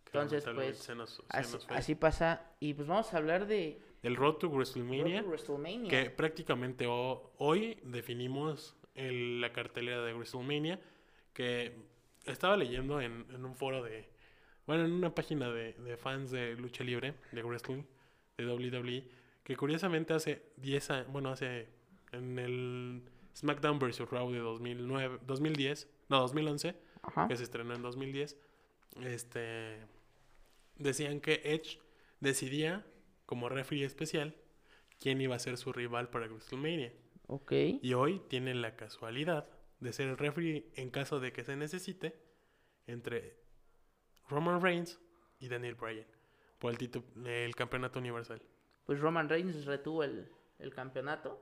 que entonces, pues, se nos- se Así, pasa. Y pues vamos a hablar de El Road to Road WrestleMania. to WrestleMania. Que prácticamente ho- hoy definimos el- la cartelera de WrestleMania. Que estaba leyendo en, en un foro de. Bueno, en una página de, de fans de lucha libre, de wrestling, de WWE. Que curiosamente hace 10 años. Bueno, hace. En el SmackDown vs. Raw de 2009, 2010. No, 2011. Ajá. que se estrenó en 2010, este, decían que Edge decidía, como referee especial, quién iba a ser su rival para WrestleMania. Ok. Y hoy tiene la casualidad de ser el referee en caso de que se necesite entre Roman Reigns y Daniel Bryan por el, título, el campeonato universal. Pues Roman Reigns retuvo el, el campeonato.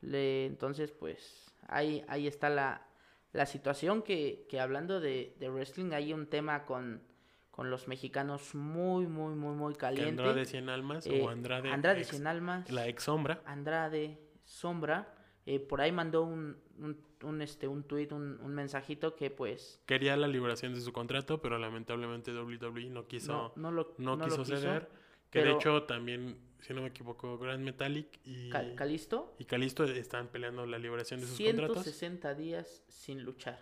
Le, entonces, pues ahí, ahí está la, la situación que, que hablando de, de wrestling hay un tema con, con los mexicanos muy, muy, muy, muy caliente. Andrade Cien Almas Eh, o Andrade, Andrade ex- Cien Almas, la ex sombra. Andrade Sombra, eh, por ahí mandó un, un, un, este, un tweet, un, un mensajito que pues Quería la liberación de su contrato, pero lamentablemente WWE no quiso. no, no lo, no, no lo quiso ceder. Que de hecho también, si no me equivoco, Grand Metallic y, Cal- Calisto y Calisto están peleando la liberación de sus contratos. 160 días sin luchar.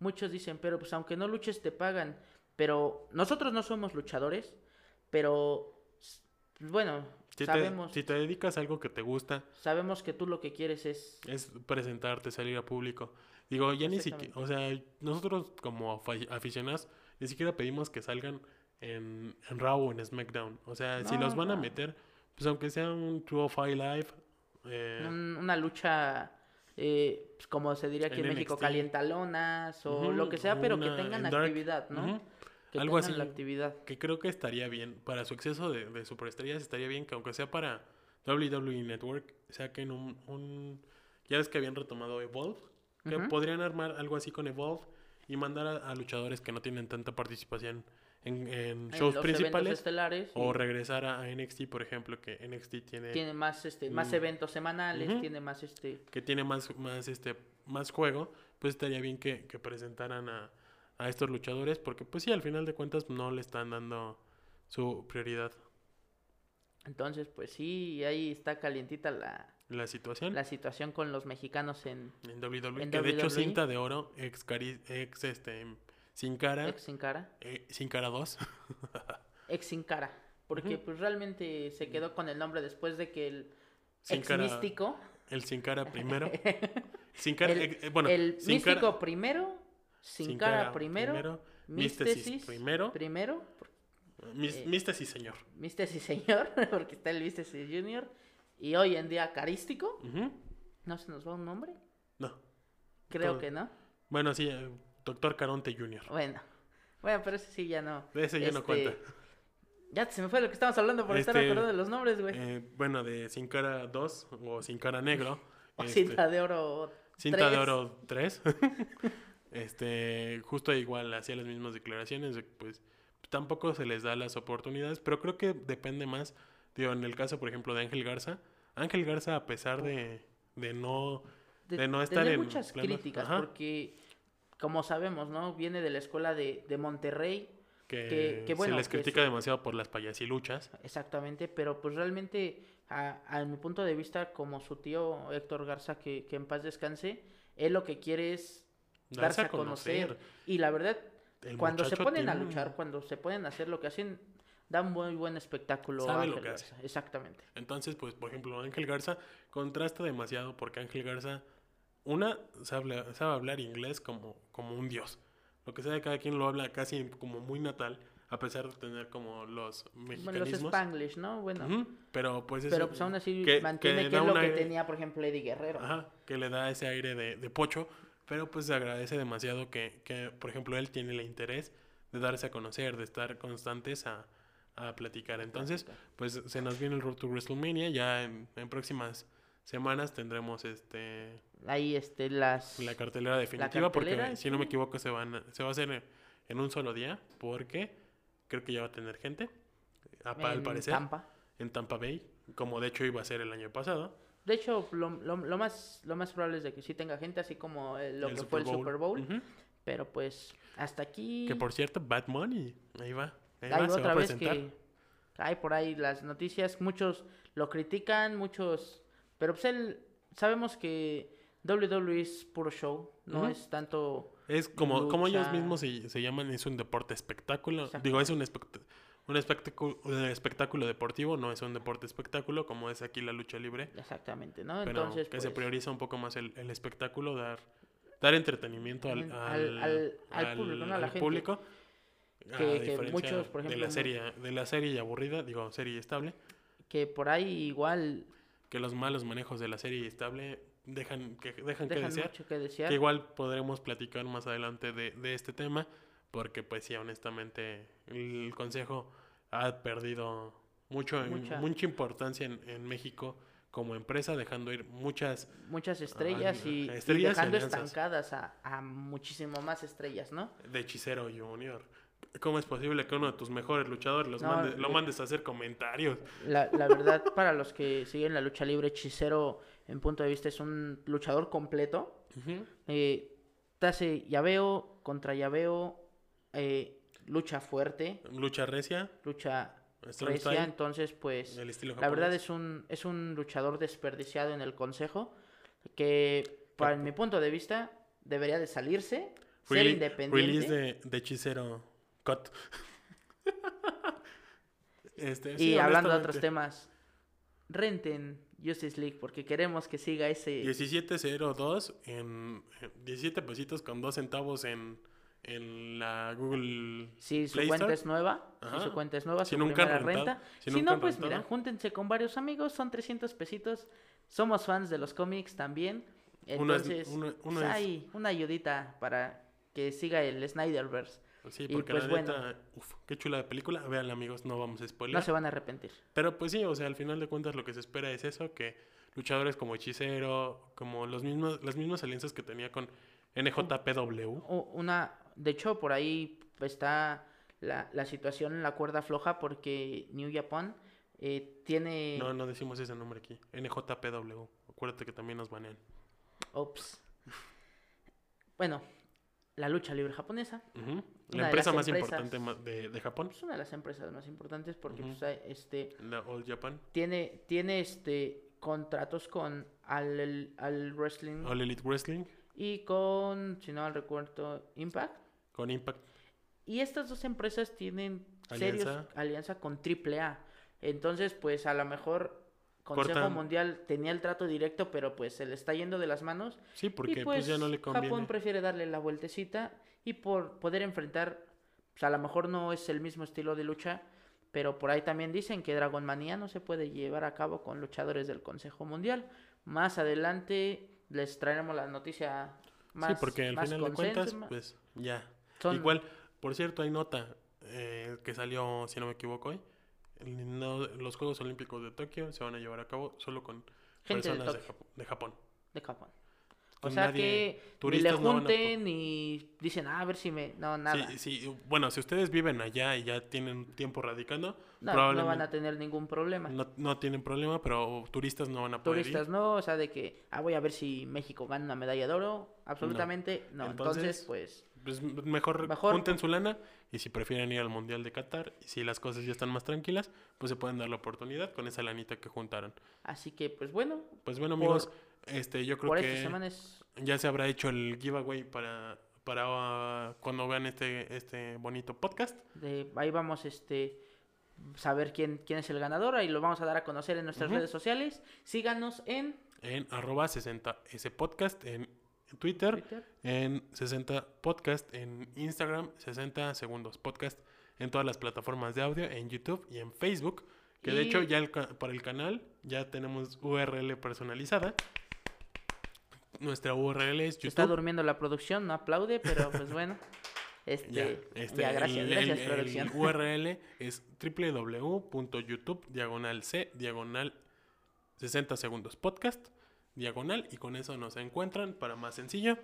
Muchos dicen, pero pues aunque no luches te pagan. Pero nosotros no somos luchadores, pero bueno, Si, sabemos, te, si te dedicas a algo que te gusta, sabemos que tú lo que quieres es es presentarte, salir a público. Digo, ya ni siquiera, o sea, nosotros como afi- aficionados ni siquiera pedimos que salgan en, en Raw o en SmackDown. O sea, si los van a meter, pues aunque sea un True of High Live, eh, un- una lucha, eh, pues, como se diría aquí en, En México, calientalonas o lo que sea, pero que tengan actividad, ¿no? Que Algo así. la actividad. que creo que estaría bien para su exceso de, de superestrellas estaría bien que aunque sea para WWE Network saquen un, un ya ves que habían retomado Evolve que podrían armar algo así con Evolve y mandar a, a luchadores que no tienen tanta participación en, shows principales estelares o regresar a, a NXT por ejemplo que NXT tiene, tiene más este más Mm. eventos semanales, tiene más este que tiene más más este más juego pues estaría bien que, que presentaran a, a estos luchadores porque pues sí al final de cuentas no le están dando su prioridad Entonces, pues sí, ahí está calientita la, la situación la situación con los mexicanos en En WWE, En que de hecho WWE. cinta de oro, ex, cari- ex este, sin cara, ex sin cara, eh, sin cara 2. (laughs) ex sin cara, porque pues realmente se quedó con el nombre después de que el Sin ex cara- místico, El sin cara primero. (laughs) sin cara, el, eh, bueno, el sin místico cara- primero, sin, sin cara, primero, místesis místesis primero, primero, mis- eh, místesis señor. místesis (laughs) señor, porque está el místesis junior, y hoy en día carístico. ¿no se nos va un nombre? No. Creo Todo. que no. Bueno, sí, eh, doctor Caronte Jr. Bueno, bueno, pero ese sí ya no. De ese ya no Este, cuenta. Ya se me fue lo que estábamos hablando por estar Este, acordando de los nombres, güey. Eh, bueno, de Sin Cara 2 o Sin Cara Negro. (laughs) O este, cinta de oro. Cinta de. Oro 3. (laughs) este, justo igual hacía las mismas declaraciones, pues tampoco se les da las oportunidades, pero creo que depende más, digo, en el caso, por ejemplo, de Ángel Garza, Ángel Garza, a pesar de, de no, de no estar en muchas planos- críticas, ajá. porque, como sabemos, ¿no? Viene de la escuela de, de Monterrey, que, que- que bueno, se les critica demasiado por las payasiluchas, exactamente, pero pues realmente, a, a mi punto de vista, como su tío Héctor Garza, que, que en paz descanse, él lo que quiere es darse a conocer. Y la verdad, El cuando se ponen a tiene luchar, cuando se ponen a hacer lo que hacen, da un muy buen espectáculo. Sabe lo Ángel que Garza. Exactamente. Entonces, pues, por ejemplo, Ángel Garza contrasta demasiado porque Ángel Garza, una, sabe, sabe hablar inglés como, como un dios. Lo que sea de cada quien lo habla casi como muy natal, a pesar de tener como los Bueno, los mexicanismos. Spanglish, ¿no? Bueno, Pero pues eso, pero pues aún así que- mantiene que es lo que aire- tenía, por ejemplo, Eddie Guerrero. Ajá, que le da ese aire de, de pocho, pero pues se agradece demasiado que, que, por ejemplo, él tiene el interés de darse a conocer, de estar constantes a, a platicar. Entonces, pues se nos viene el Road to WrestleMania, ya en, en próximas semanas tendremos este Ahí este, las... la cartelera definitiva, cartelera, porque si no me equivoco se, van se va a hacer en, un solo día, porque creo que ya va a tener gente, a- al en parecer, Tampa. en Tampa Bay, como de hecho iba a ser el año pasado. De hecho, lo, lo, lo más, lo más probable es de que sí tenga gente, así como eh, lo el que fue el Super Bowl. Pero pues, hasta aquí... Que por cierto, Bad Money, ahí va. Ahí Hay va, se va otra vez que hay por ahí las noticias, muchos lo critican, muchos, pero pues él, sabemos que WWE es puro show, no es tanto, Es como, como ellos mismos se, se llaman, es un deporte espectáculo. Digo, es un, espect- un espectáculo, un espectáculo deportivo, no es un deporte espectáculo como es aquí la lucha libre. exactamente, ¿no? Pero Entonces, que se pues, prioriza un poco más el, el espectáculo, dar, dar entretenimiento al, Al- al, al- público, ¿no? A la al gente. público. A Que- que diferencia muchos, por de ejemplo, la serie, de la serie aburrida, digo, serie estable, que por ahí igual que los malos manejos de la serie estable dejan que, dejan que dejan desear. mucho que desear. Que igual podremos platicar más adelante de, de este tema, porque pues sí, honestamente, el consejo ha perdido mucho, Mucha. mucha importancia en, en México como empresa, dejando ir muchas... muchas estrellas Ah, y, y estrellas y dejando estancadas a, a muchísimo más estrellas, ¿no? de Hechicero Junior. ¿Cómo es posible que uno de tus mejores luchadores los No, mande- lo eh, mandes a hacer comentarios? La, la verdad, (laughs) para los que siguen la lucha libre, Hechicero, en punto de vista, es un luchador completo. Eh, te hace llaveo contra llaveo, eh, lucha fuerte, Lucha recia, lucha recia, entonces pues el estilo la verdad es un, es un luchador desperdiciado en el consejo que para mi punto de vista debería de salirse, ser independiente. Release de, de Hechicero Cut. (laughs) Este, y hablando de otros temas, renten Justice League porque queremos que siga ese 1702 en en 17 pesitos con 2 centavos en, en la Google Si su Play cuenta Store. es nueva, si su cuenta es nueva, Si su nunca primera han rentado, renta. si Si, nunca no, han pues rentado. mira, júntense con varios amigos, son 300 pesitos. Somos fans de los cómics también. Entonces, uno pues, es- hay una ayudita para que siga el Snyderverse. Sí, Y porque pues la bueno. neta, uf, qué chula de película. Vean, amigos, no vamos a spoiler. No se van a arrepentir. Pero pues sí, o sea, al final de cuentas lo que se espera es eso, que luchadores como Hechicero, como los mismos, las mismas alianzas que tenía con NJPW. Una, de hecho, por ahí está la, la situación en la cuerda floja porque New Japan eh, tiene... No, no decimos ese nombre aquí. NJPW. Acuérdate que también nos banean. Ops. Bueno, la lucha libre japonesa La empresa más empresas- importante de, de Japón, es una de las empresas más importantes porque pues, este la All Japan, tiene tiene este contratos con al, al wrestling All Elite Wrestling, y con si no mal recuerdo Impact con Impact. y estas dos empresas tienen serios Alianza. alianza con AAA entonces pues a lo mejor Consejo Cortan. Mundial tenía el trato directo pero pues se le está yendo de las manos Sí, porque y pues, pues, ya no le conviene. Japón prefiere darle la vueltecita y por poder enfrentar, pues a lo mejor no es el mismo estilo de lucha, pero por ahí también dicen que Dragon Manía no se puede llevar a cabo con luchadores del Consejo Mundial. Más adelante les traeremos la noticia más sí, porque al final de cuentas, pues ya. son- Igual, por cierto, hay nota eh, que salió, si no me equivoco hoy, no- los Juegos Olímpicos de Tokio se van a llevar a cabo solo con Gente personas de Japón. de Japón. O sea nadie- que ni le turistas no a junten ni dicen, "Ah, a ver si me... No, nada. Sí, sí, bueno, si ustedes viven allá y ya tienen tiempo radicando, no, no probablemente van a tener ningún problema. no, no tienen problema, pero turistas no van a poder Turistas ir. no, o sea, de que, ah, voy a ver si México gana una medalla de oro. Absolutamente no. Entonces, Entonces, pues, Pues mejor, Mejor- junten su lana y si prefieren ir al Mundial de Qatar y si las cosas ya están más tranquilas, pues se pueden dar la oportunidad con esa lanita que juntaron. así que, pues bueno, Pues bueno, Por- amigos, este yo creo por que ya se habrá hecho el giveaway para para ah, cuando vean este este bonito podcast. De, ahí vamos, este, saber quién, quién es el ganador. Ahí lo vamos a dar a conocer en nuestras redes sociales. Síganos en en arroba 60S Podcast en Twitter, Twitter. en 60 Podcast en Instagram, 60 Segundos Podcast en todas las plataformas de audio, en YouTube y en Facebook. Que de hecho ya el para el canal ya tenemos URL personalizada. Nuestra URL es Se Está YouTube. durmiendo la producción, no aplaude, pero pues bueno. (laughs) Este, Ya, ya, este, gracias, el- gracias, el- producción. El URL es (laughs) www.youtube diagonal C diagonal 60 segundos podcast diagonal y con eso nos encuentran para más sencillo.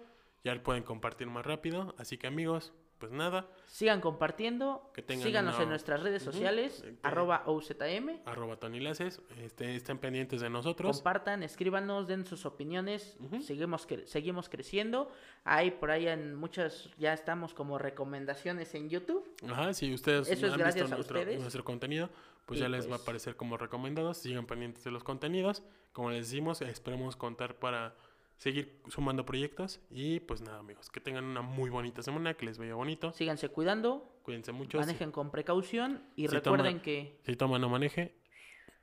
Ya lo pueden compartir más rápido. Así que amigos, pues nada, Sigan compartiendo, Que tengan síganos una- en nuestras redes sociales, eh, que- arroba OZM. arroba Tony Laces, este, estén pendientes de nosotros. Compartan, escríbanos, den sus opiniones. Ujú. Seguimos, cre- seguimos creciendo. Hay por ahí en muchas, ya estamos como recomendaciones en YouTube. Ajá, si ustedes Eso es han gracias visto a nuestro, ustedes. nuestro contenido, pues Y ya les va a pues- aparecer como recomendados. Sigan pendientes de los contenidos. Como les decimos, esperemos contar para seguir sumando proyectos. Y pues nada, amigos, que tengan una muy bonita semana, que les vaya bonito. Síganse cuidando, Cuídense mucho. manejen con precaución y si recuerden toma- que... Si toma, no maneje.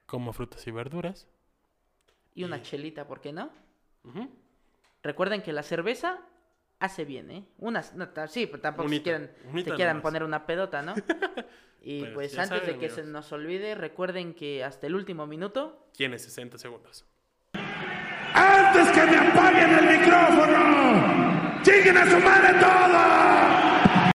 Coma frutas y verduras. Y una y- chelita, ¿por qué no? Ujú. Recuerden que la cerveza hace bien, ¿eh? Unas, no, sí, pero tampoco se Unita, quieran, unita se quieran nomás. poner una pedota, ¿no? (laughs) y Pero pues antes saben, de que se amigos. nos olvide, recuerden que hasta el último minuto Tiene 60 segundos antes que me apaguen el micrófono. ¡Lleguen a su madre todo!